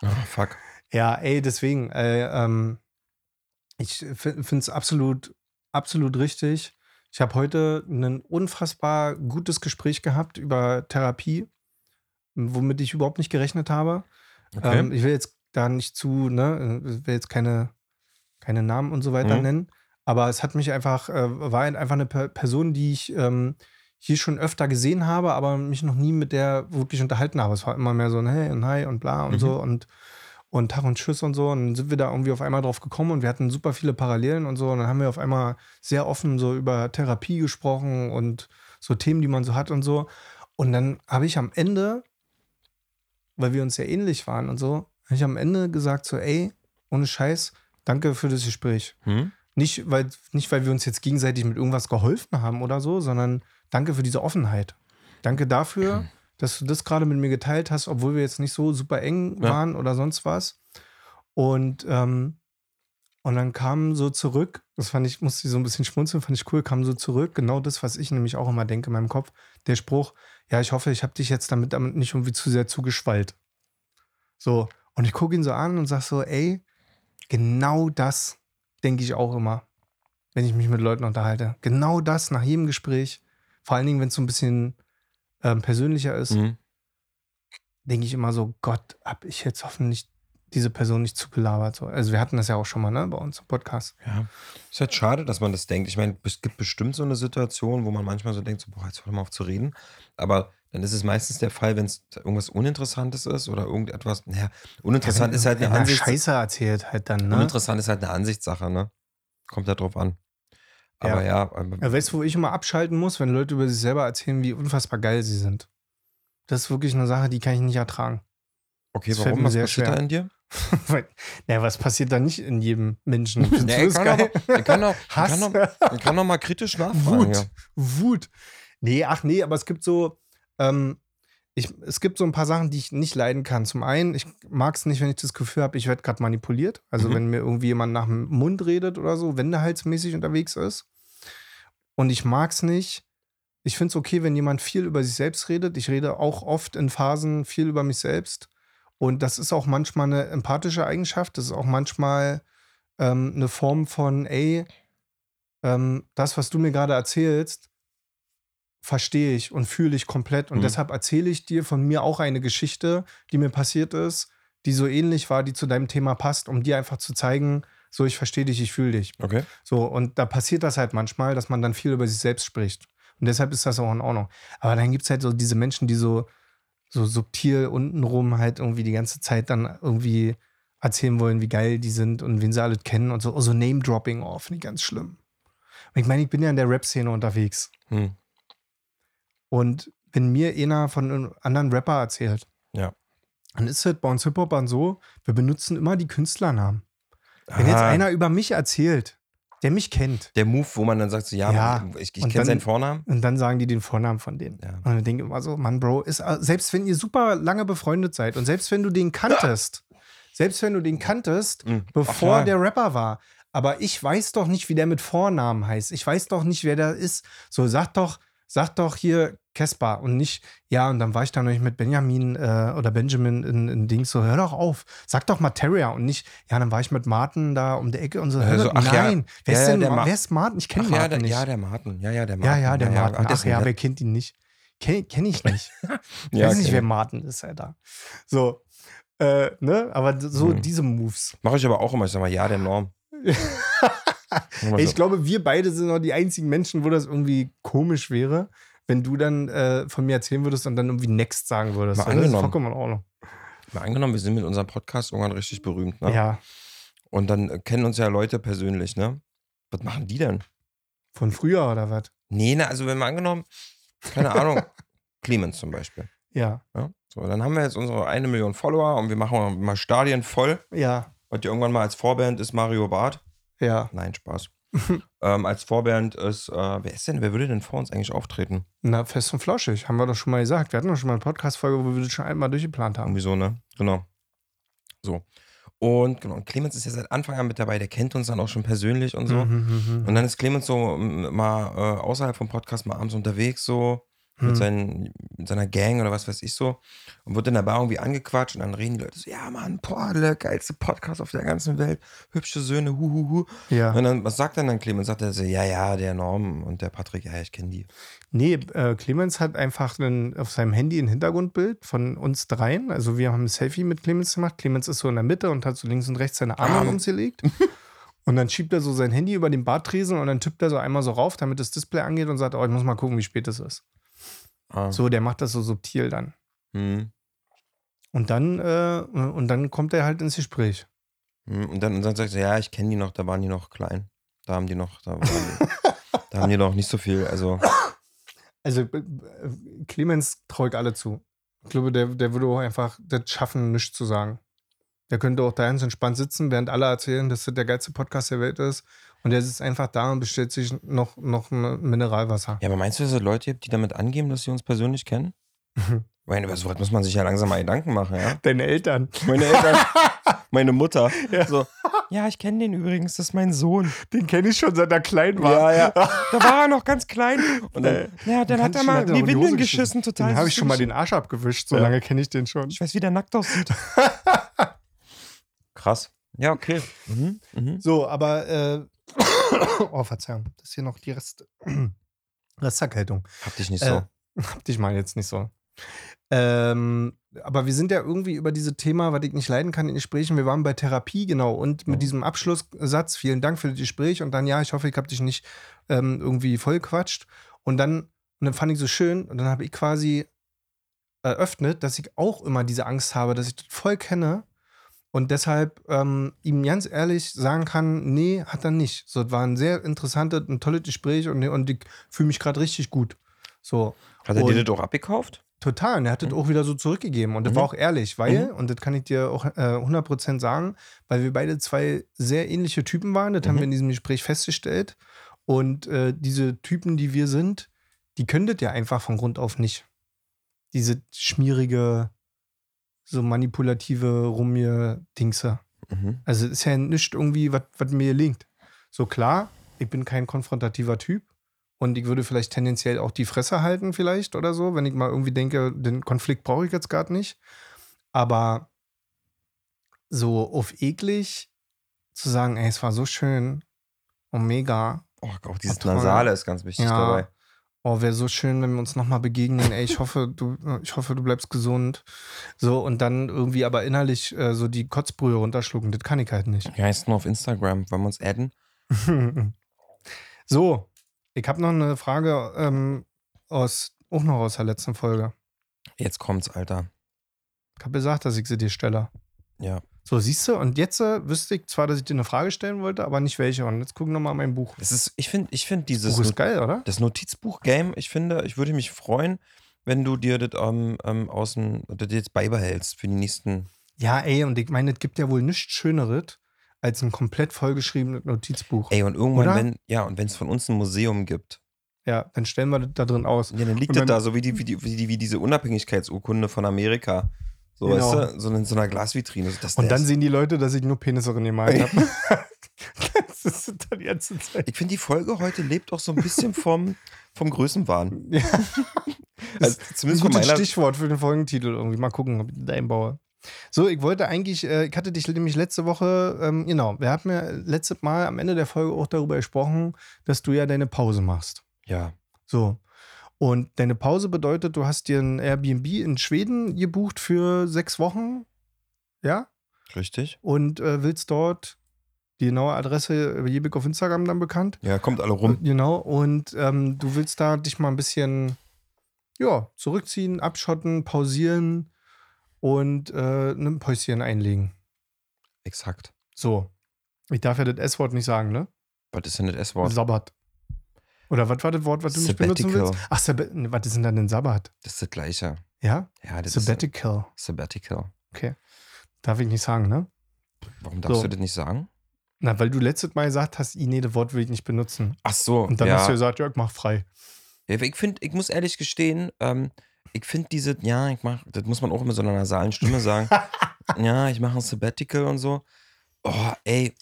oh, fuck. Ja, ey, deswegen, äh, ähm, ich finde es absolut, absolut richtig. Ich habe heute ein unfassbar gutes Gespräch gehabt über Therapie, womit ich überhaupt nicht gerechnet habe. Okay. Ähm, ich will jetzt da nicht zu, ne, will jetzt keine, keine Namen und so weiter mhm. nennen. Aber es hat mich einfach, äh, war einfach eine Person, die ich ähm, hier schon öfter gesehen habe, aber mich noch nie mit der wirklich unterhalten habe. Es war immer mehr so ein Hey und Hi und bla und mhm. so und und Tag und Tschüss und so. Und dann sind wir da irgendwie auf einmal drauf gekommen und wir hatten super viele Parallelen und so. Und dann haben wir auf einmal sehr offen so über Therapie gesprochen und so Themen, die man so hat und so. Und dann habe ich am Ende, weil wir uns ja ähnlich waren und so, habe ich am Ende gesagt so, ey, ohne Scheiß, danke für das Gespräch. Hm? Nicht, weil, nicht, weil wir uns jetzt gegenseitig mit irgendwas geholfen haben oder so, sondern danke für diese Offenheit. Danke dafür, dass du das gerade mit mir geteilt hast, obwohl wir jetzt nicht so super eng ja. waren oder sonst was. Und, ähm, und dann kam so zurück, das fand ich, musste ich so ein bisschen schmunzeln, fand ich cool, kam so zurück, genau das, was ich nämlich auch immer denke in meinem Kopf, der Spruch, ja, ich hoffe, ich habe dich jetzt damit, damit nicht irgendwie zu sehr zugeschwallt. So, und ich gucke ihn so an und sage so, ey, genau das denke ich auch immer, wenn ich mich mit Leuten unterhalte. Genau das nach jedem Gespräch, vor allen Dingen, wenn es so ein bisschen ähm, persönlicher ist, mhm. denke ich immer so, Gott, habe ich jetzt hoffentlich diese Person nicht zugelabert. So. Also wir hatten das ja auch schon mal ne, bei uns im Podcast. Ja. Ist halt schade, dass man das denkt. Ich meine, es gibt bestimmt so eine Situation, wo man manchmal so denkt, so, boah, jetzt hör mal auf zu reden. Aber dann ist es meistens der Fall, wenn es irgendwas Uninteressantes ist oder irgendetwas, naja, uninteressant ja, ist halt eine Ansicht. Scheiße erzählt halt dann, ne? Uninteressant ist halt eine Ansichtssache, ne? Kommt halt drauf an. Aber ja. ja, ja weißt du, wo ich immer abschalten muss, wenn Leute über sich selber erzählen, wie unfassbar geil sie sind? Das ist wirklich eine Sache, die kann ich nicht ertragen. Okay, das warum? Was passiert schwer. da in dir? naja, was passiert da nicht in jedem Menschen? Ja, kann kann auch, ich, kann auch, kann auch mal kritisch nachfragen. Wut. Ja. Wut. Nee, ach nee, aber es gibt so, ähm, ich, es gibt so ein paar Sachen, die ich nicht leiden kann. Zum einen, ich mag es nicht, wenn ich das Gefühl habe, ich werde gerade manipuliert. Also mhm. wenn mir irgendwie jemand nach dem Mund redet oder so, wendehalsmäßig unterwegs ist. Und ich mag es nicht. Ich finde es okay, wenn jemand viel über sich selbst redet. Ich rede auch oft in Phasen viel über mich selbst. Und das ist auch manchmal eine empathische Eigenschaft. Das ist auch manchmal ähm, eine Form von, ey, ähm, das, was du mir gerade erzählst, verstehe ich und fühle ich komplett. Und mhm. deshalb erzähle ich dir von mir auch eine Geschichte, die mir passiert ist, die so ähnlich war, die zu deinem Thema passt, um dir einfach zu zeigen, so, ich verstehe dich, ich fühle dich. Okay. So, und da passiert das halt manchmal, dass man dann viel über sich selbst spricht. Und deshalb ist das auch in Ordnung. Aber dann gibt es halt so diese Menschen, die so, so subtil untenrum halt irgendwie die ganze Zeit dann irgendwie erzählen wollen, wie geil die sind und wen sie alle kennen und so. Oh, so Name-Dropping, oh, finde ich ganz schlimm. Und ich meine, ich bin ja in der Rap-Szene unterwegs. Hm. Und wenn mir einer von einem anderen Rapper erzählt, ja. dann ist es bei uns Hip-Hopern so, wir benutzen immer die Künstlernamen. Wenn jetzt einer über mich erzählt, der mich kennt. Der Move, wo man dann sagt, so, ja, ja ich, ich kenne seinen Vornamen. Und dann sagen die den Vornamen von denen. Ja. Und dann denke ich immer so, Mann, Bro, ist, äh, selbst wenn ihr super lange befreundet seid und selbst wenn du den kanntest, selbst wenn du den kanntest, mhm. bevor Ach, der Rapper war, aber ich weiß doch nicht, wie der mit Vornamen heißt. Ich weiß doch nicht, wer der ist. So, sag doch, sag doch hier Caspar und nicht, ja, und dann war ich da noch nicht mit Benjamin äh, oder Benjamin in, in Dings so, hör doch auf, sag doch mal Terrier und nicht, ja, dann war ich mit Martin da um die Ecke und so, hör, also, ach, nein, ja. wer, ist ja, denn, wer ist Martin? Ich kenne Martin ja, der, nicht. Ja, der Martin, ja, ja, der Martin. Ja, ja, der Martin, ach ja, wer kennt ihn nicht? Kenne kenn ich nicht. ich weiß nicht, wer Martin ist, Alter. So, äh, ne, aber so hm. diese Moves. Mache ich aber auch immer, ich sag mal, ja, der Norm. ich glaube, wir beide sind noch die einzigen Menschen, wo das irgendwie komisch wäre, wenn du dann äh, von mir erzählen würdest und dann irgendwie Next sagen würdest. Mal angenommen. Das ist in Ordnung. Mal angenommen, wir sind mit unserem Podcast irgendwann richtig berühmt, ne? Ja. Und dann kennen uns ja Leute persönlich, ne? Was machen die denn? Von früher oder was? Nee, ne, also wenn wir angenommen, keine Ahnung, Clemens zum Beispiel. Ja. ja. So, dann haben wir jetzt unsere eine Million Follower und wir machen mal Stadien voll. Ja. Und die irgendwann mal als Vorband ist Mario Barth. Ja. Nein, Spaß. ähm, als Vorband ist, äh, wer ist denn, wer würde denn vor uns eigentlich auftreten? Na, fest und flauschig, haben wir doch schon mal gesagt. Wir hatten doch schon mal eine Podcast-Folge, wo wir das schon einmal durchgeplant haben. Wieso, ne? Genau. So. Und genau, und Clemens ist ja seit Anfang an mit dabei, der kennt uns dann auch schon persönlich und so. Mhm, mhm, mhm. und dann ist Clemens so mal äh, außerhalb vom Podcast mal abends unterwegs, so mit, hm. seinen, mit seiner Gang oder was weiß ich so und wird dann dabei irgendwie angequatscht und dann reden die Leute so, ja Mann, boah, der geilste Podcast auf der ganzen Welt, hübsche Söhne, huhuhu. Ja. Und dann, was sagt dann dann Clemens? Sagt er so, ja, ja, der Norm und der Patrick, ja, ich kenne die. Nee, äh, Clemens hat einfach einen, auf seinem Handy ein Hintergrundbild von uns dreien. Also wir haben ein Selfie mit Clemens gemacht. Clemens ist so in der Mitte und hat so links und rechts seine Arme ah. um uns gelegt. Und dann schiebt er so sein Handy über den Bartresen und dann tippt er so einmal so rauf, damit das Display angeht und sagt, oh, ich muss mal gucken, wie spät es ist. Ah. So, der macht das so subtil dann. Mhm. Und dann, äh, und dann kommt er halt ins Gespräch. Mhm. Und, dann, und dann sagt er, ja, ich kenne die noch, da waren die noch klein. Da haben die noch, da, die, da haben die noch nicht so viel. Also, also äh, Clemens traue ich alle zu. Ich glaube, der, der würde auch einfach das schaffen, nichts zu sagen. Der könnte auch da ganz entspannt sitzen, während alle erzählen, dass das der geilste Podcast der Welt ist. Und der sitzt einfach da und bestellt sich noch, noch ein Mineralwasser. Ja, aber meinst du, dass es Leute gibt, die damit angeben, dass sie uns persönlich kennen? Meine, über sowas muss man sich ja langsam mal Gedanken machen, ja? Deine Eltern. Meine Eltern. Meine Mutter. Ja. So, ja, ich kenne den übrigens, das ist mein Sohn. Den kenne ich schon seit er klein war. Ja, ja. Da war er noch ganz klein. Und dann, äh, ja, dann hat er mal in die Windeln geschissen, total. Dann habe ich schon mal den Arsch abgewischt, so ja. lange kenne ich den schon. Ich weiß, wie der nackt aussieht. Krass. Ja, okay. Mhm. Mhm. So, aber äh, oh, Verzeihung. Das ist hier noch die Rest Resterkältung. Hab dich nicht so. Äh, hab dich mal jetzt nicht so. Ähm, aber wir sind ja irgendwie über dieses Thema, was ich nicht leiden kann in Gesprächen. Wir waren bei Therapie, genau. Und mit oh. diesem Abschlusssatz, vielen Dank für das Gespräch. Und dann, ja, ich hoffe, ich habe dich nicht ähm, irgendwie vollquatscht. Und dann, und dann fand ich so schön, und dann habe ich quasi eröffnet, dass ich auch immer diese Angst habe, dass ich das voll kenne und deshalb ähm, ihm ganz ehrlich sagen kann, nee, hat er nicht. So, es war ein sehr interessantes, ein tolles Gespräch und, und ich fühle mich gerade richtig gut. So. Hat er und dir das auch abgekauft? Total. Und er hat mhm. das auch wieder so zurückgegeben. Und das mhm. war auch ehrlich, weil, mhm. und das kann ich dir auch äh, 100% sagen, weil wir beide zwei sehr ähnliche Typen waren. Das haben wir mhm. in diesem Gespräch festgestellt. Und äh, diese Typen, die wir sind, die können das ja einfach von Grund auf nicht diese schmierige, so manipulative Rummir-Dingse. Mhm. Also ist ja nicht irgendwie, was mir gelingt. So klar, ich bin kein konfrontativer Typ und ich würde vielleicht tendenziell auch die Fresse halten, vielleicht oder so, wenn ich mal irgendwie denke, den Konflikt brauche ich jetzt gerade nicht. Aber so auf eklig zu sagen, ey, es war so schön und mega. Oh, auch dieses Nasale ist ganz wichtig ja, dabei. Oh, wäre so schön, wenn wir uns nochmal begegnen. Ey, ich hoffe, du, ich hoffe, du bleibst gesund. So, und dann irgendwie aber innerlich äh, so die Kotzbrühe runterschlucken. Das kann ich halt nicht. Ja, ist nur auf Instagram. Wollen wir uns adden? so, ich habe noch eine Frage ähm, aus, auch noch aus der letzten Folge. Jetzt kommt's, Alter. Ich habe gesagt, dass ich sie dir stelle. Ja. So, siehst du, und jetzt äh, wüsste ich zwar, dass ich dir eine Frage stellen wollte, aber nicht welche. Und jetzt gucken wir nochmal mein Buch. Das ist, ich finde ich find dieses. Buch ist geil, oder? Das Notizbuch-Game, ich finde, ich würde mich freuen, wenn du dir das ähm, ähm, außen, das jetzt beibehältst für die nächsten. Ja, ey, und ich meine, es gibt ja wohl nichts Schöneres als ein komplett vollgeschriebenes Notizbuch. Ey, und irgendwann, oder? wenn, ja, und wenn es von uns ein Museum gibt. Ja, dann stellen wir das da drin aus. Ja, dann liegt das da, so wie, die, wie, die, wie, die, wie diese Unabhängigkeitsurkunde von Amerika. So, genau. weißt du, so in so einer Glasvitrine. Das, und dann sehen die Leute, dass ich nur Penisse gemalt habe. das ist dann die ganze Zeit. Ich finde, die Folge heute lebt auch so ein bisschen vom, vom Größenwahn. Ja. also, zumindest ein gutes Stichwort für den Folgentitel irgendwie. Mal gucken, ob ich da einbaue. So, ich wollte eigentlich, äh, ich hatte dich nämlich letzte Woche, ähm, genau, wir hatten ja letztes Mal am Ende der Folge auch darüber gesprochen, dass du ja deine Pause machst. Ja. So. Und deine Pause bedeutet, du hast dir ein Airbnb in Schweden gebucht für sechs Wochen. Ja? Richtig. Und äh, willst dort die genaue Adresse Jebik auf Instagram dann bekannt. Ja, kommt alle rum. Genau. Und ähm, du willst da dich mal ein bisschen ja, zurückziehen, abschotten, pausieren und äh, ein Päuschen einlegen. Exakt. So. Ich darf ja das S-Wort nicht sagen, ne? Was ist denn das S-Wort? Sabbat. Oder was war das Wort, was du nicht benutzen willst? Ach, Sab was ist denn dann ein Sabbat? Das ist das Gleiche. Ja? Ja, das Sabbatical. ist Sabbatical. Okay. Darf ich nicht sagen, ne? Warum darfst so. du das nicht sagen? Na, weil du letztes Mal gesagt hast, nee, das Wort will ich nicht benutzen. Ach so. Und dann ja. hast du gesagt, ja, ich mach frei. Ja, ich finde, ich muss ehrlich gestehen, ähm, ich finde diese, ja, ich mach, das muss man auch mit so einer nasalen Stimme sagen. ja, ich mache ein Sabbatical und so. Oh, ey.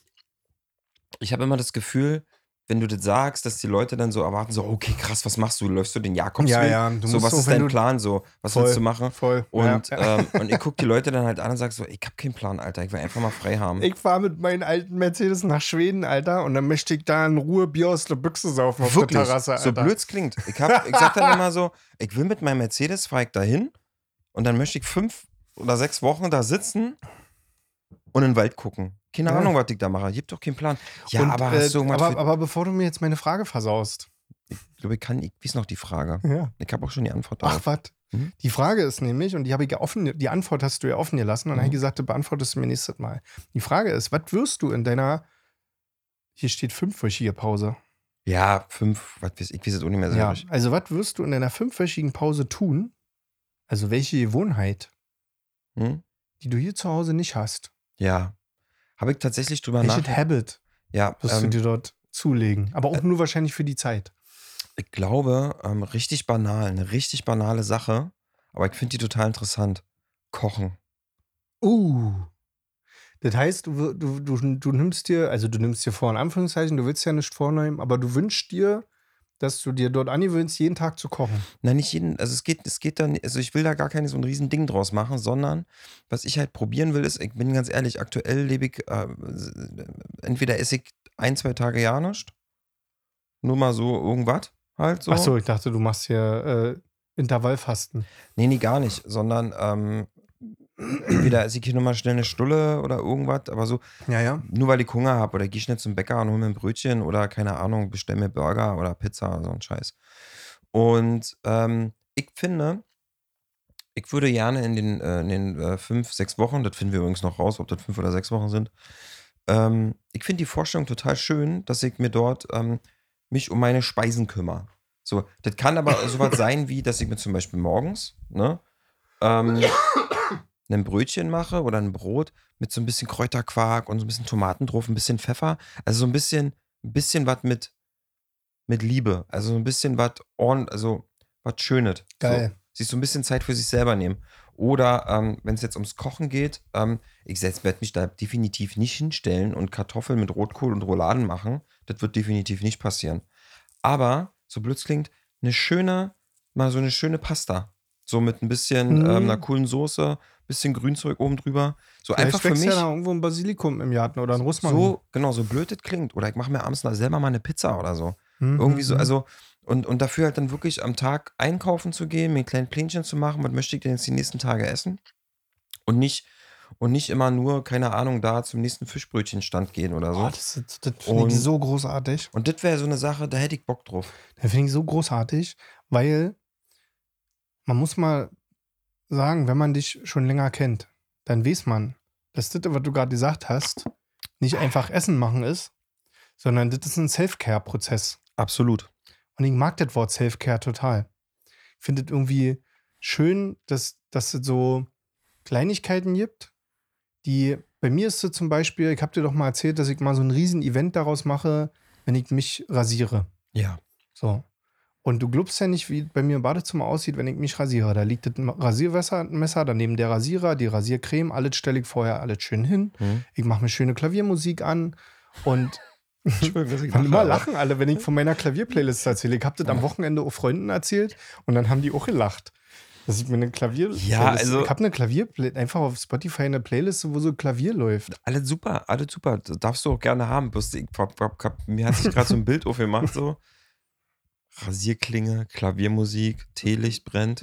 Ich habe immer das Gefühl, wenn du das sagst, dass die Leute dann so erwarten, so, okay, krass, was machst du? Läufst du den Jakobsweg? Ja, ja, du so, was so, ist dein Plan? So, was voll, willst du machen? Voll. Und, ja. ähm, und ich gucke die Leute dann halt an und sage so, ich habe keinen Plan, Alter, ich will einfach mal frei haben. Ich fahre mit meinen alten Mercedes nach Schweden, Alter, und dann möchte ich da in Ruhe Bier aus der Büchse saufen auf Wirklich? der Terrasse, Alter. So blöd es klingt. Ich, hab, ich sag dann immer so, ich will mit meinem Mercedes, fahre ich da hin und dann möchte ich fünf oder sechs Wochen da sitzen und in den Wald gucken. Keine ja. Ahnung, was ich da mache. Ich hab doch keinen Plan. Ja, und, aber, äh, aber, aber bevor du mir jetzt meine Frage versaust. Ich glaube, ich kann, ich weiß noch die Frage. Ja. Ich habe auch schon die Antwort darauf. Ach, was? Mhm. Die Frage ist nämlich, und die habe ich ja offen, die Antwort hast du ja offen gelassen, und mhm. habe ich gesagt, du beantwortest mir nächstes Mal. Die Frage ist, was wirst du in deiner, hier steht fünfwöchige Pause. Ja, fünf, was weiß ich, weiß jetzt auch nicht mehr. Ja, also was wirst du in deiner fünfwöchigen Pause tun? Also welche Gewohnheit, hm? die du hier zu Hause nicht hast? Ja. Habe ich tatsächlich drüber nachgedacht. Welches Habit ja, wirst ähm, du dir dort zulegen? Aber auch äh, nur wahrscheinlich für die Zeit. Ich glaube, ähm, richtig banal, eine richtig banale Sache, aber ich finde die total interessant. Kochen. Uh. Das heißt, du, du, du, du nimmst dir, also du nimmst dir vor, in Anführungszeichen, du willst ja nicht vornehmen, aber du wünschst dir, dass du dir dort angewöhnst, jeden Tag zu kochen? Nein, nicht jeden. Also es geht, es geht dann, also ich will da gar kein so ein riesen Ding draus machen, sondern was ich halt probieren will, ist, ich bin ganz ehrlich, aktuell lebe ich, äh, entweder esse ich ein, zwei Tage ja nicht. Nur mal so irgendwas halt so. Achso, ich dachte, du machst hier Intervallfasten. Nee, nee, gar nicht, sondern ähm, entweder esse ich hier nochmal schnell eine Stulle oder irgendwas, aber so, ja, ja. nur weil ich Hunger habe oder gehe schnell zum Bäcker und hole mir ein Brötchen oder keine Ahnung, bestell mir Burger oder Pizza oder so ein Scheiß. Und ähm, ich finde, ich würde gerne in den, äh, in den äh, fünf, sechs Wochen, das finden wir übrigens noch raus, ob das fünf oder sechs Wochen sind, ähm, ich finde die Vorstellung total schön, dass ich mir dort ähm, mich um meine Speisen kümmere. So, das kann aber sowas sein, wie, dass ich mir zum Beispiel morgens, ne, ähm, ein Brötchen mache oder ein Brot mit so ein bisschen Kräuterquark und so ein bisschen Tomaten drauf, ein bisschen Pfeffer. Also so ein bisschen, ein bisschen was mit, mit Liebe. Also so ein bisschen was also was Schönes. Geil. So, sich so ein bisschen Zeit für sich selber nehmen. Oder ähm, wenn es jetzt ums Kochen geht, ähm, ich werde mich da definitiv nicht hinstellen und Kartoffeln mit Rotkohl und Rouladen machen. Das wird definitiv nicht passieren. Aber, so blöd klingt, eine schöne, mal so eine schöne Pasta. So mit ein bisschen mhm. ähm, einer coolen Soße, bisschen Grünzeug oben drüber. So Vielleicht einfach für mich. ja irgendwo ein Basilikum im Garten oder ein Russmann. So, genau, so blöd das klingt. Oder ich mache mir abends selber mal eine Pizza oder so. Mhm. Irgendwie so, mhm. also, und, und dafür halt dann wirklich am Tag einkaufen zu gehen, mir ein kleines Plänchen zu machen, was möchte ich denn jetzt die nächsten Tage essen? Und nicht, und nicht immer nur, keine Ahnung, da zum nächsten Fischbrötchenstand gehen oder so. Oh, das, das finde ich so großartig. Und das wäre so eine Sache, da hätte ich Bock drauf. Das finde ich so großartig, weil man muss mal sagen, wenn man dich schon länger kennt, dann weiß man, dass das, was du gerade gesagt hast, nicht einfach Essen machen ist, sondern das ist ein Self-Care-Prozess. Absolut. Und ich mag das Wort Self-Care total. Ich finde es irgendwie schön, dass, dass es so Kleinigkeiten gibt, die, bei mir ist es zum Beispiel, ich habe dir doch mal erzählt, dass ich mal so ein Riesen-Event daraus mache, wenn ich mich rasiere. Ja. So. Und du glaubst ja nicht, wie bei mir im Badezimmer aussieht, wenn ich mich rasiere. Da liegt das Rasiermesser, daneben der Rasierer, die Rasiercreme, alles stelle ich vorher alles schön hin. Mhm. Ich mache mir schöne Klaviermusik an und ich kann immer lachen alle, wenn ich von meiner Klavierplaylist erzähle. Ich habe das am Wochenende auch Freunden erzählt und dann haben die auch gelacht. Dass ich mir eine Klavier. Ja, also. Ich habe eine Klavier, einfach auf Spotify eine Playlist, wo so Klavier läuft. Alles super, alles super. Das darfst du auch gerne haben. mir hat sich gerade so ein Bild aufgemacht, so. Rasierklinge, Klaviermusik, Teelicht brennt.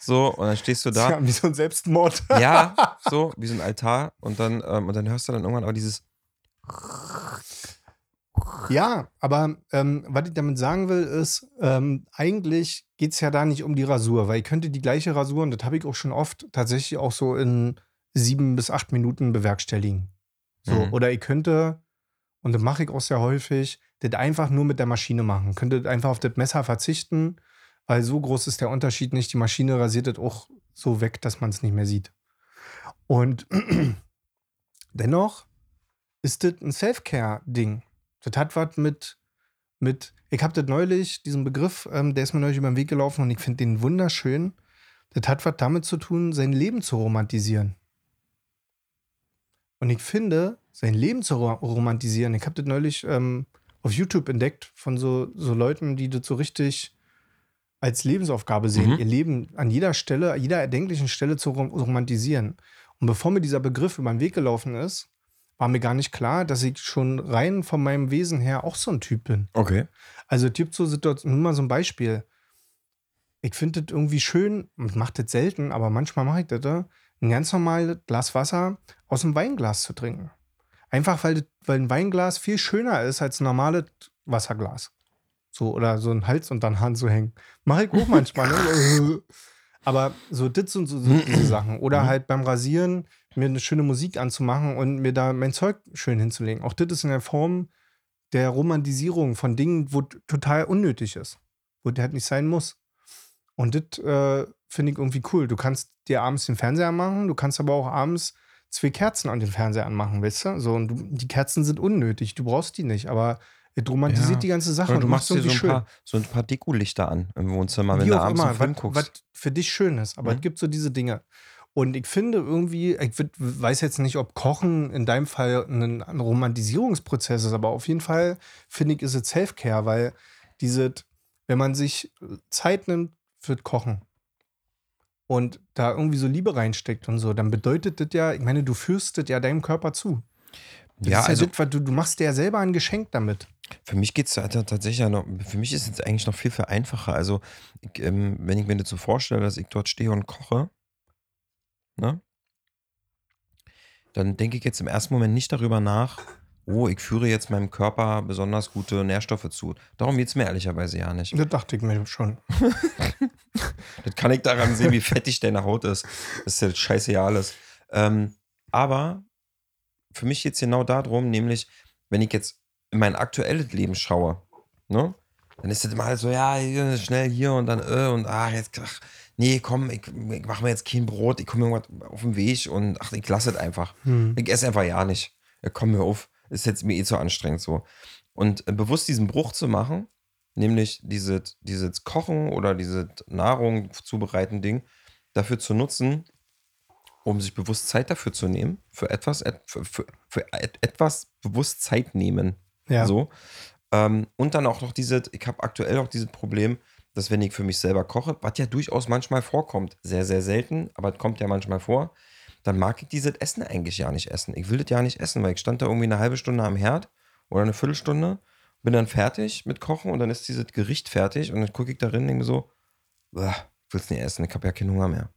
So, und dann stehst du da. Ja, wie so ein Selbstmord. ja, so, wie so ein Altar. Und dann, ähm, und dann hörst du dann irgendwann auch dieses. Ja, aber ähm, was ich damit sagen will, ist, ähm, eigentlich geht es ja da nicht um die Rasur, weil ich könnte die gleiche Rasur, und das habe ich auch schon oft, tatsächlich auch so in sieben bis acht Minuten bewerkstelligen. So, mhm. oder ich könnte, und das mache ich auch sehr häufig, das einfach nur mit der Maschine machen. Könntet einfach auf das Messer verzichten, weil so groß ist der Unterschied nicht. Die Maschine rasiert das auch so weg, dass man es nicht mehr sieht. Und dennoch ist das ein Self-Care-Ding. Das hat was mit, mit ich habe das neulich, diesen Begriff, ähm, der ist mir neulich über den Weg gelaufen und ich finde den wunderschön. Das hat was damit zu tun, sein Leben zu romantisieren. Und ich finde, sein Leben zu romantisieren, ich habe das neulich ähm, auf YouTube entdeckt von so, so Leuten, die das so richtig als Lebensaufgabe sehen, mhm. ihr Leben an jeder Stelle, jeder erdenklichen Stelle zu romantisieren. Und bevor mir dieser Begriff über den Weg gelaufen ist, war mir gar nicht klar, dass ich schon rein von meinem Wesen her auch so ein Typ bin. Okay. Also gibt so Situationen, nur mal so ein Beispiel. Ich finde das irgendwie schön, und mache das selten, aber manchmal mache ich das, ein ganz normales Glas Wasser aus dem Weinglas zu trinken. Einfach weil, weil ein Weinglas viel schöner ist als ein normales Wasserglas. So, oder so ein Hals und dann Hand zu hängen. Mache ich auch manchmal. Ne? Aber so das sind so, so diese Sachen. Oder mhm. halt beim Rasieren mir eine schöne Musik anzumachen und mir da mein Zeug schön hinzulegen. Auch das ist in der Form der Romantisierung von Dingen, wo total unnötig ist. Wo der halt nicht sein muss. Und das äh, finde ich irgendwie cool. Du kannst dir abends den Fernseher machen, du kannst aber auch abends zwei Kerzen an den Fernseher anmachen, weißt du? So, und du, die Kerzen sind unnötig, du brauchst die nicht, aber es romantisiert ja. die ganze Sache. Oder du machst dir so ein, schön. paar, so ein paar Dekolichter an im Wohnzimmer, wenn Wie du abends immer, Film guckst. Was für dich schön ist, aber mhm. es gibt so diese Dinge. Und ich finde irgendwie, ich weiß jetzt nicht, ob Kochen in deinem Fall ein, ein Romantisierungsprozess ist, aber auf jeden Fall finde ich, ist es Self-Care, weil diese, wenn man sich Zeit nimmt für Kochen, und da irgendwie so Liebe reinsteckt und so, dann bedeutet das ja, ich meine, du führst das ja deinem Körper zu. Das ja, also, ja das, du, du machst dir ja selber ein Geschenk damit. Für mich geht es tatsächlich noch, für mich ist es eigentlich noch viel, viel einfacher. Also, ich, ähm, wenn ich mir das so vorstelle, dass ich dort stehe und koche, ne? Dann denke ich jetzt im ersten Moment nicht darüber nach, oh, ich führe jetzt meinem Körper besonders gute Nährstoffe zu. Darum geht es mir ehrlicherweise ja nicht. Das dachte ich mir schon. das kann ich daran sehen, wie fettig deine Haut ist. Das ist ja scheiße ja alles. Ähm, aber für mich geht es genau darum, nämlich, wenn ich jetzt in mein aktuelles Leben schaue, ne? Dann ist das immer halt so, ja, schnell hier und dann, äh, und ach, jetzt, ach, nee, komm, ich, ich mache mir jetzt kein Brot, ich komme irgendwas auf den Weg und ach, ich lasse es einfach. Hm. Ich esse einfach ja nicht. Ja, komm mir auf ist jetzt mir eh zu anstrengend so. Und äh, bewusst diesen Bruch zu machen, nämlich dieses, dieses Kochen oder diese Nahrung zubereiten Ding, dafür zu nutzen, um sich bewusst Zeit dafür zu nehmen, für etwas, für, für, für etwas bewusst Zeit nehmen. Ja. So. Ähm, und dann auch noch diese, ich habe aktuell auch dieses Problem, dass wenn ich für mich selber koche, was ja durchaus manchmal vorkommt, sehr, sehr selten, aber es kommt ja manchmal vor, dann mag ich dieses Essen eigentlich ja nicht essen. Ich will das ja nicht essen, weil ich stand da irgendwie eine halbe Stunde am Herd oder eine Viertelstunde, bin dann fertig mit Kochen und dann ist dieses Gericht fertig und dann gucke ich da rein und denke so, ich will es nicht essen, ich habe ja keinen Hunger mehr.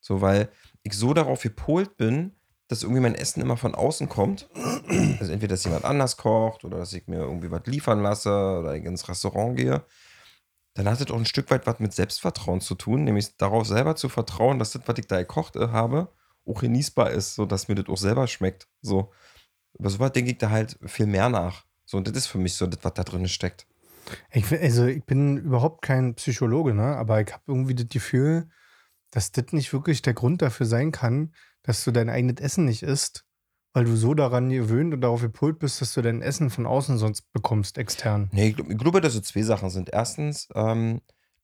So, weil ich so darauf gepolt bin, dass irgendwie mein Essen immer von außen kommt. Also entweder, dass jemand anders kocht oder dass ich mir irgendwie was liefern lasse oder ich ins Restaurant gehe. Dann hat es auch ein Stück weit was mit Selbstvertrauen zu tun, nämlich darauf selber zu vertrauen, dass das, was ich da gekocht habe, auch genießbar ist, so dass mir das auch selber schmeckt. So. Über sowas denke ich da halt viel mehr nach. So, und das ist für mich so das, was da drin steckt. Ich, also, ich bin überhaupt kein Psychologe, ne? aber ich habe irgendwie das Gefühl, dass das nicht wirklich der Grund dafür sein kann, dass du dein eigenes Essen nicht isst, weil du so daran gewöhnt und darauf gepult bist, dass du dein Essen von außen sonst bekommst, extern. Nee, ich, ich glaube, dass es zwei Sachen sind. Erstens ähm,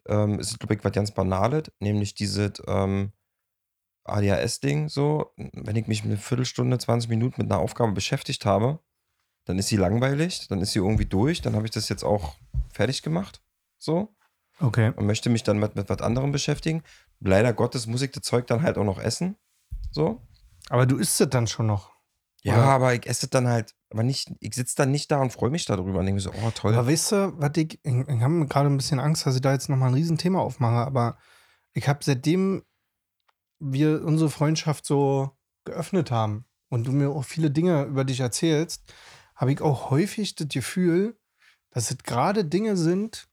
ähm, ist es, glaube ich, was ganz Banales, nämlich diese, ähm, ADHS-Ding so, wenn ich mich eine Viertelstunde, 20 Minuten mit einer Aufgabe beschäftigt habe, dann ist sie langweilig, dann ist sie irgendwie durch, dann habe ich das jetzt auch fertig gemacht. So. Okay. Und möchte mich dann mit, mit was anderem beschäftigen. Leider Gottes muss ich das Zeug dann halt auch noch essen. So. Aber du isst es dann schon noch. Ja, oder? aber ich esse es dann halt, aber nicht, ich sitze dann nicht da und freue mich darüber und denke mir so, oh toll. Aber weißt du, was ich, ich, ich habe gerade ein bisschen Angst, dass ich da jetzt nochmal ein Riesenthema aufmache, aber ich habe seitdem wir unsere Freundschaft so geöffnet haben und du mir auch viele Dinge über dich erzählst, habe ich auch häufig das Gefühl, dass es gerade Dinge sind,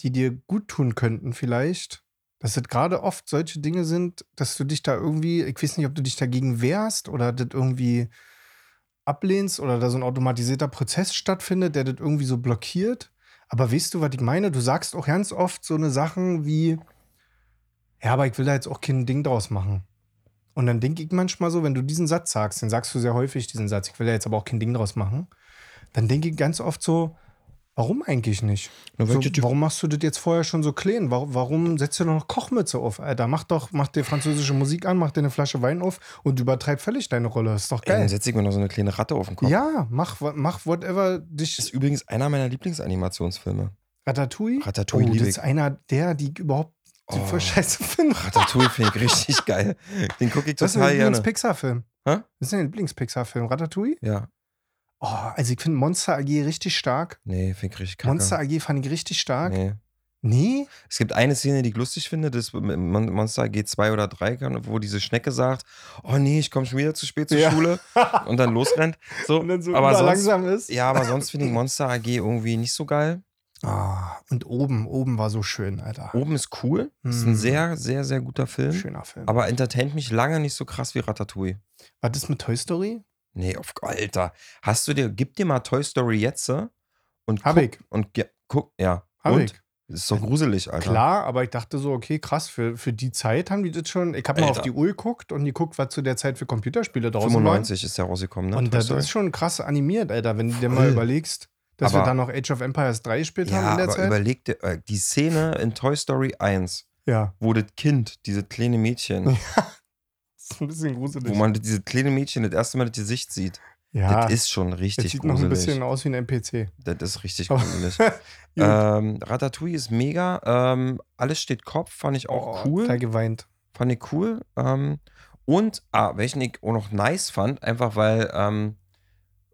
die dir gut tun könnten, vielleicht. Dass es gerade oft solche Dinge sind, dass du dich da irgendwie, ich weiß nicht, ob du dich dagegen wehrst oder das irgendwie ablehnst oder da so ein automatisierter Prozess stattfindet, der das irgendwie so blockiert. Aber weißt du, was ich meine? Du sagst auch ganz oft so eine Sachen wie, ja, aber ich will da jetzt auch kein Ding draus machen. Und dann denke ich manchmal so, wenn du diesen Satz sagst, den sagst du sehr häufig, diesen Satz, ich will da jetzt aber auch kein Ding draus machen, dann denke ich ganz oft so, warum eigentlich nicht? So, warum machst du das jetzt vorher schon so clean? Warum, warum setzt du noch Kochmütze auf? Alter, mach doch, mach dir französische Musik an, mach dir eine Flasche Wein auf und übertreib völlig deine Rolle. ist doch geil. Ey, dann setze ich mir noch so eine kleine Ratte auf den Kopf. Ja, mach, mach whatever dich. Das ist übrigens einer meiner Lieblingsanimationsfilme. Ratatouille? Ratatouille. Oh, das ist einer der, die überhaupt den voll oh. scheiße Film. Ratatouille finde ich richtig geil. Den gucke ich total gerne. Das ist dein Lieblings-Pixar-Film. Das ist dein Lieblings-Pixar-Film, Ratatouille? Ja. Oh, also ich finde Monster AG richtig stark. Nee, finde ich richtig kacke. Monster AG fand ich richtig stark. Nee. Nee? Es gibt eine Szene, die ich lustig finde, das ist Monster AG 2 oder 3, wo diese Schnecke sagt, oh nee, ich komme schon wieder zu spät zur ja. Schule und dann losrennt. So, und dann so aber sonst, langsam ist. Ja, aber sonst finde ich Monster AG irgendwie nicht so geil. Ah, und oben, oben war so schön, Alter. Oben ist cool. Mm. Ist ein mhm. sehr, sehr, sehr guter Film. Schöner Film. Aber entertaint mich lange nicht so krass wie Ratatouille. War das mit Toy Story? Nee, auf, Alter. Hast du dir, gib dir mal Toy Story jetzt und Hab guck, ich. Und ja, guck, ja. Hab und? ich. Das ist so gruselig, Alter. Klar, aber ich dachte so, okay, krass, für, für die Zeit haben die das schon. Ich habe mal auf die Uhr geguckt und geguckt, was zu der Zeit für Computerspiele draußen 95 waren. ist ja rausgekommen, ne? Und das ist schon krass animiert, Alter, wenn du dir mal überlegst. Dass aber, wir dann noch Age of Empires 3 gespielt ja, haben in der aber Zeit? Überleg dir, äh, die Szene in Toy Story 1, ja. wo das Kind, diese kleine Mädchen, ja, das ist ein bisschen gruselig. Wo man diese kleine Mädchen das erste Mal das Gesicht sieht. Ja. Das ist schon richtig das sieht gruselig. noch ein bisschen aus wie ein NPC. Das ist richtig gruselig. ähm, Ratatouille ist mega. Ähm, alles steht Kopf, fand ich auch oh, cool. Total geweint. Fand ich cool. Ähm, und, ah, welchen ich auch noch nice fand, einfach weil ähm,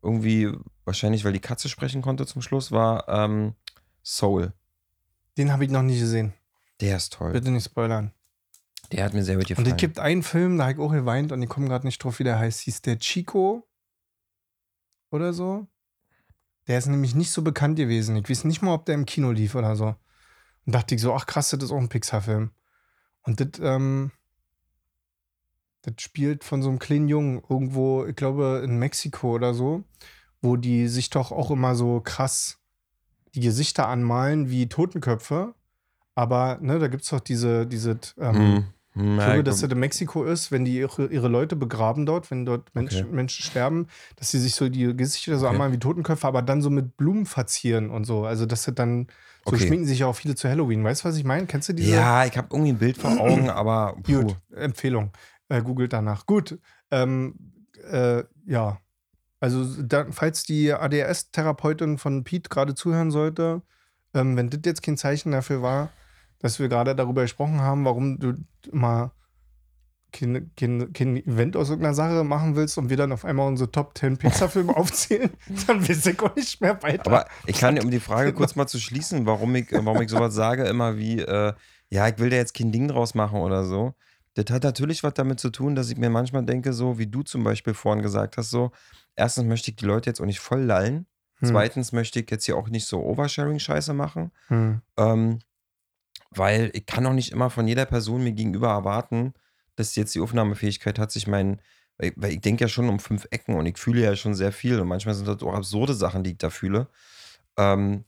irgendwie wahrscheinlich weil die Katze sprechen konnte zum Schluss, war ähm, Soul. Den habe ich noch nie gesehen. Der ist toll. Bitte nicht spoilern. Der hat mir sehr gut gefallen. Und es gibt einen Film, da habe ich auch geweint und ich komme gerade nicht drauf, wie der heißt. Hieß der Chico oder so. Der ist nämlich nicht so bekannt gewesen. Ich weiß nicht mal, ob der im Kino lief oder so. Und dachte ich so, ach krass, das ist auch ein Pixar-Film. Und das, ähm, das spielt von so einem kleinen Jungen irgendwo, ich glaube, in Mexiko oder so, wo die sich doch auch immer so krass die Gesichter anmalen wie Totenköpfe. Aber ne, da gibt es doch diese, diese ähm, hm. glaube, dass das in Mexiko ist, wenn die ihre, ihre Leute begraben dort, wenn dort Menschen, okay. Menschen sterben, dass sie sich so die Gesichter so okay. anmalen wie Totenköpfe, aber dann so mit Blumen verzieren und so. Also, dass sie dann so okay. schminken sich ja auch viele zu Halloween. Weißt du, was ich meine? Kennst du diese? Ja, ich habe irgendwie ein Bild vor Augen, aber. Puh. Gut, Empfehlung. Äh, googelt danach. Gut. Ähm, äh, ja, also, da, falls die ADS-Therapeutin von Pete gerade zuhören sollte, ähm, wenn das jetzt kein Zeichen dafür war, dass wir gerade darüber gesprochen haben, warum du mal kein, kein, kein Event aus irgendeiner Sache machen willst und wir dann auf einmal unsere Top 10 Pixar-Filme aufzählen, dann weiß ich auch nicht mehr weiter. Aber ich kann, um die Frage kurz mal zu schließen, warum ich, warum ich sowas sage, immer wie, äh, ja, ich will da jetzt kein Ding draus machen oder so. Das hat natürlich was damit zu tun, dass ich mir manchmal denke, so wie du zum Beispiel vorhin gesagt hast, so, erstens möchte ich die Leute jetzt auch nicht voll lallen. Hm. Zweitens möchte ich jetzt hier auch nicht so Oversharing-Scheiße machen. Hm. Ähm, weil ich kann auch nicht immer von jeder Person mir gegenüber erwarten, dass sie jetzt die Aufnahmefähigkeit hat, sich meinen, weil ich denke ja schon um fünf Ecken und ich fühle ja schon sehr viel und manchmal sind das auch absurde Sachen, die ich da fühle. Ähm,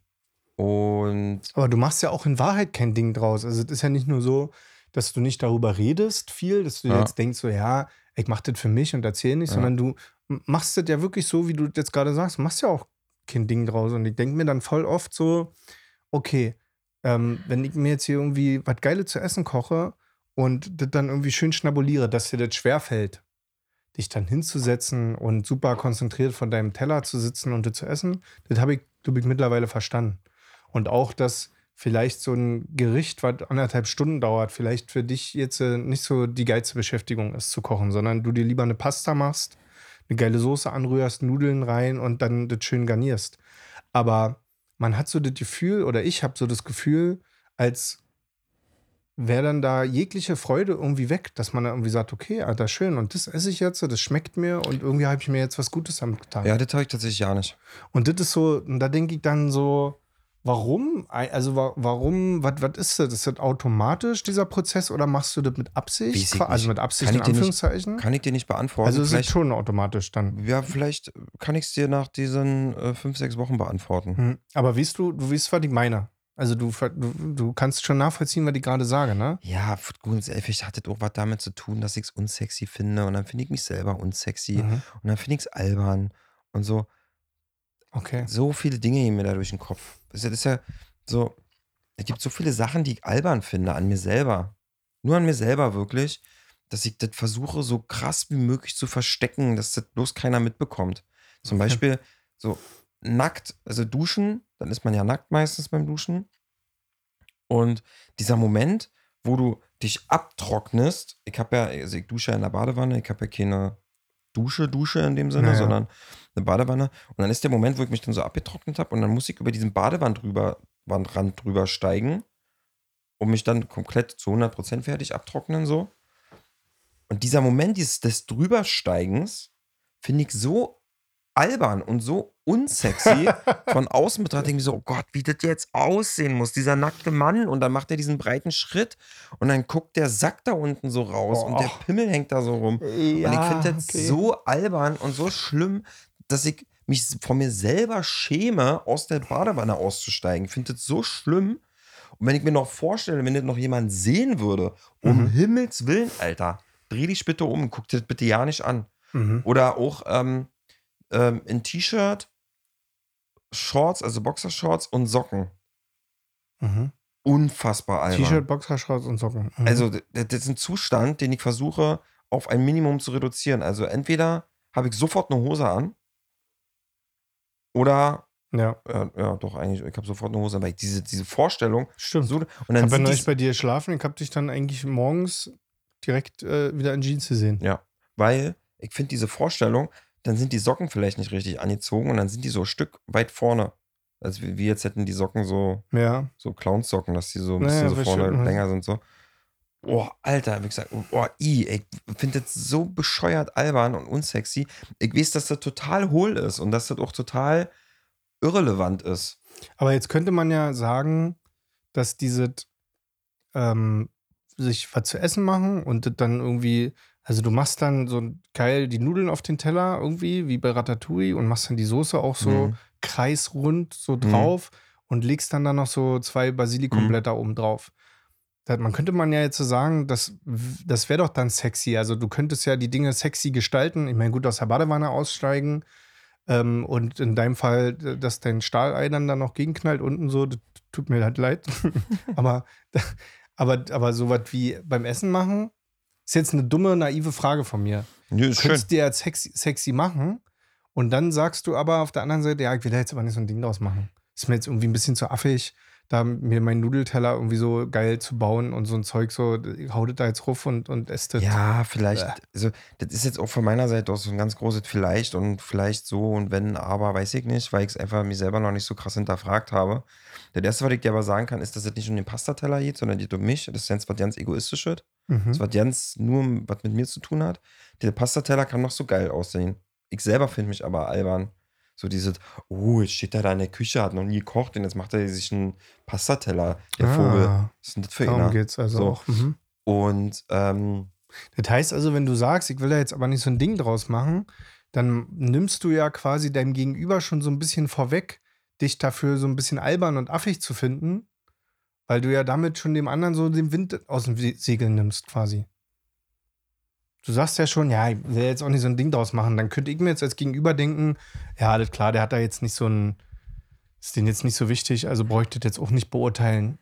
und Aber du machst ja auch in Wahrheit kein Ding draus. Also es ist ja nicht nur so, dass du nicht darüber redest viel, dass du ja. jetzt denkst so, ja, ich mach das für mich und erzähle nicht, ja. sondern du machst das ja wirklich so, wie du jetzt gerade sagst, machst ja auch kein Ding draus. Und ich denke mir dann voll oft so, okay, ähm, wenn ich mir jetzt hier irgendwie was Geiles zu essen koche und das dann irgendwie schön schnabuliere, dass dir das schwerfällt, dich dann hinzusetzen und super konzentriert von deinem Teller zu sitzen und das zu essen, das habe ich, glaube ich, mittlerweile verstanden. Und auch, dass vielleicht so ein Gericht, was anderthalb Stunden dauert, vielleicht für dich jetzt äh, nicht so die geilste Beschäftigung ist zu kochen, sondern du dir lieber eine Pasta machst eine geile Soße anrührst, Nudeln rein und dann das schön garnierst. Aber man hat so das Gefühl, oder ich habe so das Gefühl, als wäre dann da jegliche Freude irgendwie weg, dass man dann irgendwie sagt, okay, Alter, schön, und das esse ich jetzt, das schmeckt mir und irgendwie habe ich mir jetzt was Gutes damit getan. Ja, das habe ich tatsächlich ja nicht. Und das ist so, und da denke ich dann so, Warum? Also warum, was, was ist das? Ist das automatisch, dieser Prozess, oder machst du das mit Absicht? Also mit Absicht kann in Anführungszeichen? Nicht, kann ich dir nicht beantworten. Also ist es schon automatisch dann. Ja, vielleicht kann ich es dir nach diesen äh, fünf, sechs Wochen beantworten. Hm. Aber weißt du, du weißt, was ich meine. Also du, du, du kannst schon nachvollziehen, was ich gerade sage, ne? Ja, grundsätzlich hat das auch was damit zu tun, dass ich es unsexy finde und dann finde ich mich selber unsexy mhm. und dann finde ich es albern und so. Okay. So viele Dinge gehen mir da durch den Kopf. Das ist ja so, es gibt so viele Sachen, die ich albern finde an mir selber. Nur an mir selber wirklich, dass ich das versuche, so krass wie möglich zu verstecken, dass das bloß keiner mitbekommt. Zum. Beispiel so nackt, also duschen, dann ist man ja nackt meistens beim Duschen. Und dieser Moment, wo du dich abtrocknest, ich habe ja, also ich dusche ja in der Badewanne, ich habe ja keine Dusche, Dusche in dem Sinne, naja. sondern eine Badewanne. Und dann ist der Moment, wo ich mich dann so abgetrocknet habe und dann muss ich über diesen Badewand drüber, Wandrand drüber steigen und mich dann komplett zu 100% fertig abtrocknen so. Und dieser Moment dieses, des Drübersteigens finde ich so albern und so unsexy von außen betrachtet. Ich so, oh Gott, wie das jetzt aussehen muss, dieser nackte Mann. Und dann macht er diesen breiten Schritt und dann guckt der Sack da unten so raus oh. und der Pimmel hängt da so rum. Ja, und ich finde das okay. so albern und so schlimm, dass ich mich von mir selber schäme, aus der Badewanne auszusteigen. Ich finde das so schlimm. Und wenn ich mir noch vorstelle, wenn das noch jemand sehen würde, um mhm. Himmels Willen, Alter, dreh dich bitte um, guck dir das bitte ja nicht an. Mhm. Oder auch, ähm, ähm, ein T-Shirt, Shorts, also Boxershorts und Socken. Mhm. Unfassbar albern. T-Shirt, Boxershorts und Socken. Mhm. Also, das ist ein Zustand, den ich versuche, auf ein Minimum zu reduzieren. Also, entweder habe ich sofort eine Hose an oder ja. ja. ja, doch, eigentlich, ich habe sofort eine Hose an, weil diese, diese Vorstellung. Stimmt. So, und dann ich habe ja neulich bei dir geschlafen, ich habe dich dann eigentlich morgens direkt äh, wieder in Jeans gesehen. Ja, weil ich finde diese Vorstellung, dann sind die Socken vielleicht nicht richtig angezogen und dann sind die so ein Stück weit vorne. Also wie, wie jetzt hätten die Socken so, ja. so Clownsocken, dass die so ein bisschen naja, so vorne länger sind. So. Oh, Alter, wie gesagt, oh, i, ich finde das so bescheuert albern und unsexy. Ich weiß, dass das total hohl ist und dass das auch total irrelevant ist. Aber jetzt könnte man ja sagen, dass diese ähm, sich was zu essen machen und dann irgendwie, also du machst dann so geil die Nudeln auf den Teller irgendwie, wie bei Ratatouille und machst dann die Soße auch so mhm. kreisrund so mhm. drauf mhm. und legst dann da noch so zwei Basilikumblätter mhm. oben drauf. Man könnte man ja jetzt so sagen, das, das wäre doch dann sexy. Also du könntest ja die Dinge sexy gestalten. Ich meine, gut, aus der Badewanne aussteigen ähm, und in deinem Fall, dass dein Stahlei dann da noch gegenknallt unten so, das tut mir halt leid. aber, aber, aber sowas wie beim Essen machen, ist jetzt eine dumme, naive Frage von mir. Ja, ist du könntest dir jetzt sexy, sexy machen und dann sagst du aber auf der anderen Seite, ja, ich will da jetzt aber nicht so ein Ding draus machen. Ist mir jetzt irgendwie ein bisschen zu affig da mir meinen Nudelteller irgendwie so geil zu bauen und so ein Zeug so, hautet da jetzt ruf und, und esst das. Ja, vielleicht, also das ist jetzt auch von meiner Seite aus so ein ganz großes Vielleicht und vielleicht so und wenn, aber weiß ich nicht, weil ich es einfach mir selber noch nicht so krass hinterfragt habe. Das erste, was ich dir aber sagen kann, ist, dass es nicht um den Pastateller geht, sondern geht um mich. Das ist ganz was ganz egoistisches. Mhm. Das was ganz nur was mit mir zu tun hat. Der Pastateller kann noch so geil aussehen. Ich selber finde mich aber albern. So dieses, oh, jetzt steht er da in der Küche, hat noch nie gekocht und jetzt macht er sich einen Pastateller, der ah, Vogel. Was ist denn das für Darum geht's also so. auch. Mhm. Und ähm, das heißt also, wenn du sagst, ich will da jetzt aber nicht so ein Ding draus machen, dann nimmst du ja quasi deinem Gegenüber schon so ein bisschen vorweg, dich dafür so ein bisschen albern und affig zu finden, weil du ja damit schon dem anderen so den Wind aus dem Segel nimmst, quasi. Du sagst ja schon, ja, ich will jetzt auch nicht so ein Ding draus machen. Dann könnte ich mir jetzt als Gegenüber denken, ja, alles klar, der hat da jetzt nicht so ein, ist denen jetzt nicht so wichtig, also bräuchte das jetzt auch nicht beurteilen.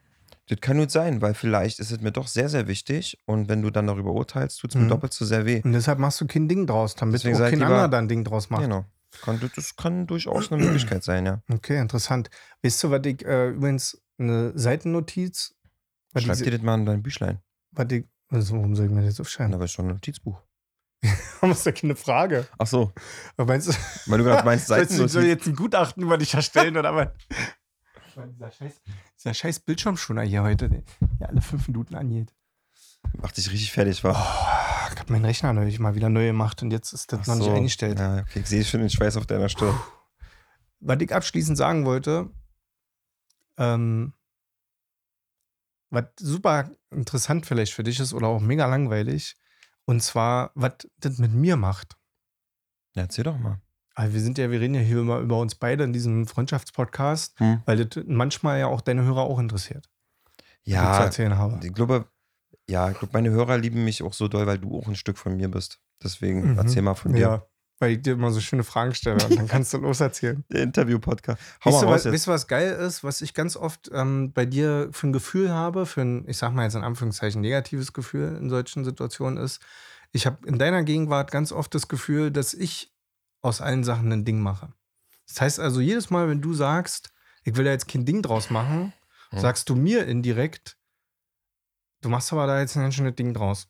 Das kann gut sein, weil vielleicht ist es mir doch sehr, sehr wichtig und wenn du dann darüber urteilst, tut es mir mhm. doppelt so sehr weh. Und deshalb machst du kein Ding draus, damit Deswegen auch kein anderer da ein Ding draus macht. Genau. Kann, das kann durchaus eine Möglichkeit sein, ja. Okay, interessant. Weißt du, was ich äh, übrigens eine Seitennotiz. Schreib dir das mal in dein Büchlein. Was ich, also, warum soll ich mir das aufschreiben? Aber ist schon ein Notizbuch. das ist ja keine Frage. Ach so. Aber meinst du, Weil du gerade meinst, Seiten soll jetzt ein Gutachten über dich erstellen oder was? dieser, scheiß, dieser scheiß Bildschirmschoner hier heute, der alle fünf Minuten angeht. Macht dich richtig fertig, war. Oh, ich hab meinen Rechner neulich mal wieder neu gemacht und jetzt ist das Ach noch so. nicht eingestellt. Ja, okay, ich sehe schon den Schweiß auf deiner Stirn. Was ich abschließend sagen wollte, ähm, was super interessant vielleicht für dich ist oder auch mega langweilig. Und zwar, was das mit mir macht. Ja, erzähl doch mal. Also wir sind ja, wir reden ja hier immer über uns beide in diesem Freundschaftspodcast, hm. weil das manchmal ja auch deine Hörer auch interessiert. Ja, zu erzählen habe. ich glaube, ja, ich glaube, meine Hörer lieben mich auch so doll, weil du auch ein Stück von mir bist. Deswegen mhm. erzähl mal von dir. Ja, weil ich dir immer so schöne Fragen stelle und dann kannst du loserzählen. Der Interview-Podcast. Weißt, du, was, weißt du, was geil ist, was ich ganz oft ähm, bei dir für ein Gefühl habe, für ein, ich sag mal jetzt in Anführungszeichen, negatives Gefühl in solchen Situationen ist, ich habe in deiner Gegenwart ganz oft das Gefühl, dass ich aus allen Sachen ein Ding mache. Das heißt also, jedes Mal, wenn du sagst, ich will da jetzt kein Ding draus machen, hm. sagst du mir indirekt, du machst aber da jetzt ein ganz schönes Ding draus.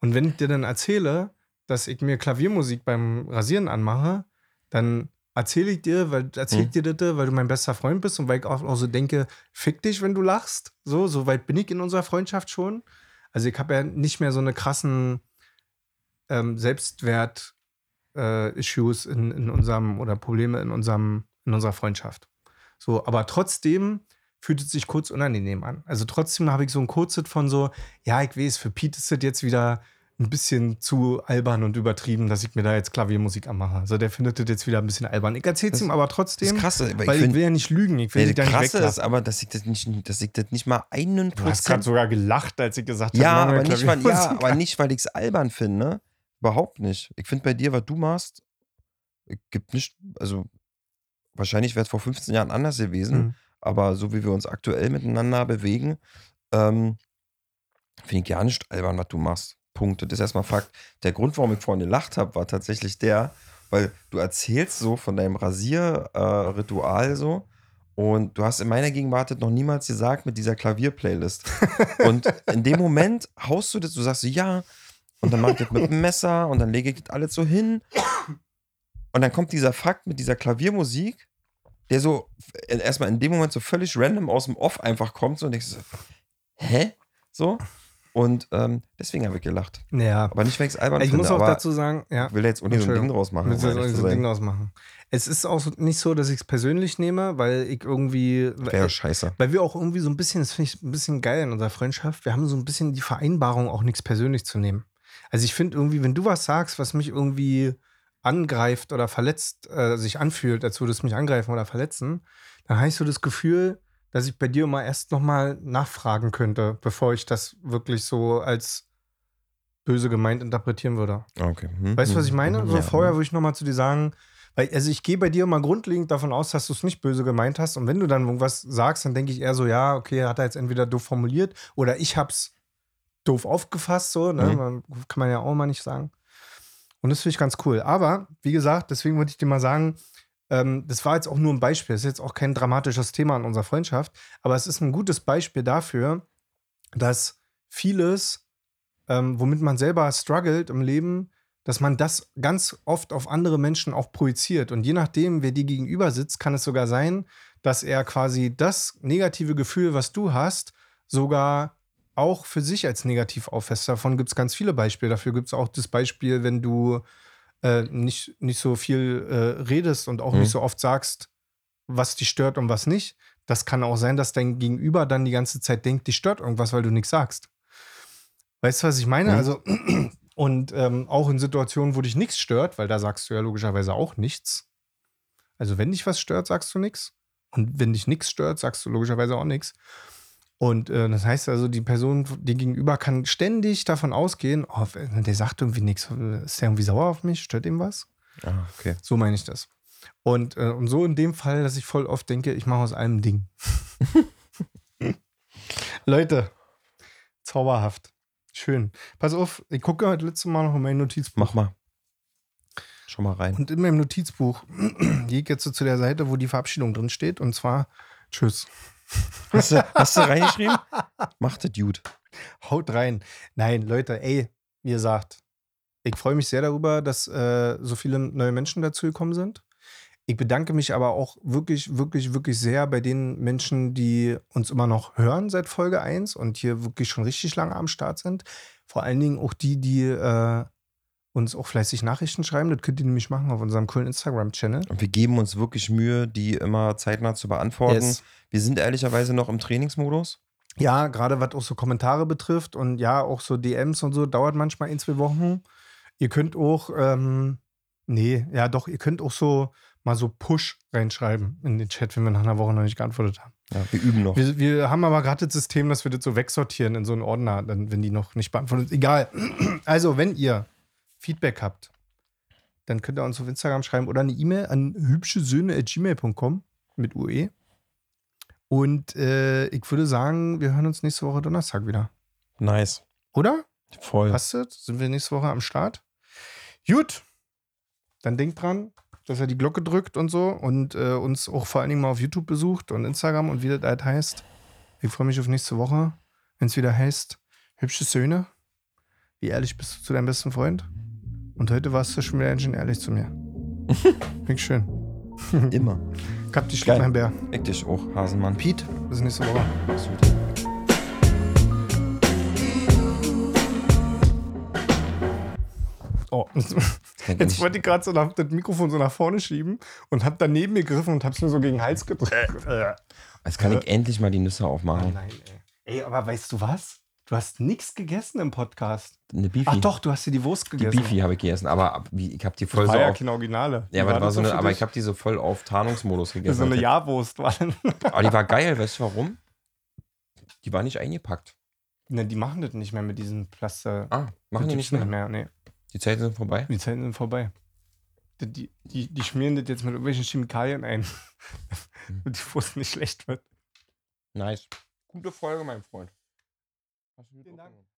Und wenn ich dir dann erzähle, dass ich mir Klaviermusik beim Rasieren anmache, dann erzähle ich dir, weil erzähl ich hm. dir das, weil du mein bester Freund bist und weil ich auch, auch so denke, fick dich, wenn du lachst. So, so weit bin ich in unserer Freundschaft schon. Also ich habe ja nicht mehr so eine krassen ähm, Selbstwert-Issues äh, in, in unserem oder Probleme in unserem, in unserer Freundschaft. So, aber trotzdem fühlt es sich kurz unangenehm an. Also trotzdem habe ich so ein Kurzit von so, ja, ich weiß, für Pete ist das jetzt wieder ein bisschen zu albern und übertrieben, dass ich mir da jetzt Klaviermusik anmache. Also der findet das jetzt wieder ein bisschen albern. Ich erzähle es ihm aber trotzdem, das krasse, aber weil ich, find, ich, will ja nicht lügen. Ich will ja, das krasse ist aber, dass ich das nicht, dass ich das nicht mal einen Prozent... Du hast gerade sogar gelacht, als ich gesagt habe, ja, aber nicht, weil, ja, aber nicht, weil ich es albern finde. Überhaupt nicht. Ich finde bei dir, was du machst, gibt nicht, also wahrscheinlich wäre es vor 15 Jahren anders gewesen, mhm. aber so wie wir uns aktuell miteinander bewegen, ähm, finde ich gar nicht albern, was du machst. Punkt. Das ist erstmal Fakt. Der Grund, warum ich vorhin gelacht habe, war tatsächlich der, weil du erzählst so von deinem Rasierritual äh, so. Und du hast in meiner Gegenwart noch niemals gesagt mit dieser Klavier-Playlist. und in dem Moment haust du das, du sagst so, ja, und dann mach ich das mit dem Messer und dann lege ich das alles so hin. Und dann kommt dieser Fakt mit dieser Klaviermusik, der so erstmal in dem Moment so völlig random aus dem Off einfach kommt so und denkst so, hä? So. Und ähm, deswegen habe ich gelacht. Ja. Aber nicht, weil ich es albern ich finde. Ich muss auch dazu sagen, ja. will jetzt ohne so ein Ding draus machen. Will um so ein Ding draus machen. Es ist auch nicht so, dass ich es persönlich nehme, weil ich irgendwie. Wäre scheiße. Weil wir auch irgendwie so ein bisschen, das finde ich ein bisschen geil in unserer Freundschaft, wir haben so ein bisschen die Vereinbarung, auch nichts persönlich zu nehmen. Also ich finde irgendwie, wenn du was sagst, was mich irgendwie angreift oder verletzt, äh, sich anfühlt, als würde es mich angreifen oder verletzen, dann habe ich so das Gefühl, dass ich bei dir mal erst nochmal nachfragen könnte, bevor ich das wirklich so als böse gemeint interpretieren würde. Okay. Hm, weißt du, was ich hm, meine? Hm, so ja. vorher würde ich nochmal zu dir sagen, weil, also ich gehe bei dir mal grundlegend davon aus, dass du es nicht böse gemeint hast. Und wenn du dann irgendwas sagst, dann denke ich eher so, ja, okay, hat er jetzt entweder doof formuliert oder ich hab's doof aufgefasst, so, ne? Mhm. Kann man ja auch mal nicht sagen. Und das finde ich ganz cool. Aber, wie gesagt, deswegen wollte ich dir mal sagen, ähm, das war jetzt auch nur ein Beispiel. Das ist jetzt auch kein dramatisches Thema in unserer Freundschaft. Aber es ist ein gutes Beispiel dafür, dass vieles, ähm, womit man selber struggelt im Leben, dass man das ganz oft auf andere Menschen auch projiziert. Und je nachdem, wer dir gegenüber sitzt, kann es sogar sein, dass er quasi das negative Gefühl, was du hast, sogar auch für sich als negativ auffasst. Davon gibt es ganz viele Beispiele. Dafür gibt es auch das Beispiel, wenn du äh, nicht, nicht so viel äh, redest und auch mhm. nicht so oft sagst, was dich stört und was nicht. Das kann auch sein, dass dein Gegenüber dann die ganze Zeit denkt, dich stört irgendwas, weil du nichts sagst. Weißt du, was ich meine? Mhm. Also, und ähm, auch in Situationen, wo dich nichts stört, weil da sagst du ja logischerweise auch nichts. Also, wenn dich was stört, sagst du nichts. Und wenn dich nichts stört, sagst du logischerweise auch nichts. Und äh, das heißt also, die Person, die gegenüber, kann ständig davon ausgehen, oh, der sagt irgendwie nichts, ist der irgendwie sauer auf mich, stört ihm was? Ah, okay. So meine ich das. Und, äh, und so in dem Fall, dass ich voll oft denke, ich mache aus allem Ding. Leute, zauberhaft. Schön. Pass auf, ich gucke heute letztes Mal noch in mein Notizbuch. Mach mal. Schau mal rein. Und in meinem Notizbuch gehe ich jetzt so zu der Seite, wo die Verabschiedung drin steht. Und zwar Tschüss. Hast du, hast du reingeschrieben? Macht das gut. Haut rein. Nein, Leute, ey, wie gesagt, ich freue mich sehr darüber, dass äh, so viele neue Menschen dazu gekommen sind. Ich bedanke mich aber auch wirklich, wirklich, wirklich sehr bei den Menschen, die uns immer noch hören seit Folge 1 und hier wirklich schon richtig lange am Start sind. Vor allen Dingen auch die, die äh, uns auch fleißig Nachrichten schreiben. Das könnt ihr nämlich machen auf unserem coolen Instagram-Channel. Und wir geben uns wirklich Mühe, die immer zeitnah zu beantworten. Yes. Wir sind ehrlicherweise noch im Trainingsmodus. Ja, gerade was auch so Kommentare betrifft und ja, auch so DMs und so, dauert manchmal ein, zwei Wochen. Ihr könnt auch, ähm, nee, ja doch, ihr könnt auch so mal so Push reinschreiben in den Chat, wenn wir nach einer Woche noch nicht geantwortet haben. Ja, wir üben noch. Wir, wir haben aber gerade das System, dass wir das so wegsortieren in so einen Ordner, dann, wenn die noch nicht beantwortet sind. Egal. Also, wenn ihr Feedback habt, dann könnt ihr uns auf Instagram schreiben oder eine E-Mail an hübschesöhne.gmail.com mit UE. Und äh, ich würde sagen, wir hören uns nächste Woche Donnerstag wieder. Nice. Oder? Voll. Passt das? Sind wir nächste Woche am Start? Gut. Dann denkt dran, dass er die Glocke drückt und so und äh, uns auch vor allen Dingen mal auf YouTube besucht und Instagram und wie das halt heißt. Ich freue mich auf nächste Woche, wenn es wieder heißt, hübsche Söhne. Wie ehrlich bist du zu deinem besten Freund? Und heute warst du schon wieder ganz schön ehrlich zu mir. Ich schön. Immer. Kap dich mein Bär. Ich dich auch, Hasenmann. Pete, bis nächste Woche. Mach's gut. Oh, jetzt wollte ich gerade so nach, das Mikrofon so nach vorne schieben und hab daneben gegriffen und hab's mir so gegen den Hals gedrückt. Jetzt kann ich endlich mal die Nüsse aufmachen. Oh nein, ey. Ey, aber weißt du was? Du hast nichts gegessen im Podcast. Eine Beefy. Ach doch, du hast dir die Wurst gegessen. Die Beefy habe ich gegessen, aber ich habe die voll das war so ja auf, keine Originale. Ja, aber, war so eine, aber ich habe die so voll auf Tarnungsmodus gegessen. So eine Jahrwurst war dann. aber die war geil, weißt du warum? Die war nicht eingepackt. Ne, die machen das nicht mehr mit diesen Plaster. Ah, machen die nicht mehr? mehr? Nee. Die Zeiten sind vorbei? Die Zeiten sind vorbei. Die, die, die schmieren das jetzt mit irgendwelchen Chemikalien ein, hm. damit die Wurst nicht schlecht wird. Nice. Gute Folge, mein Freund. Vielen Dank.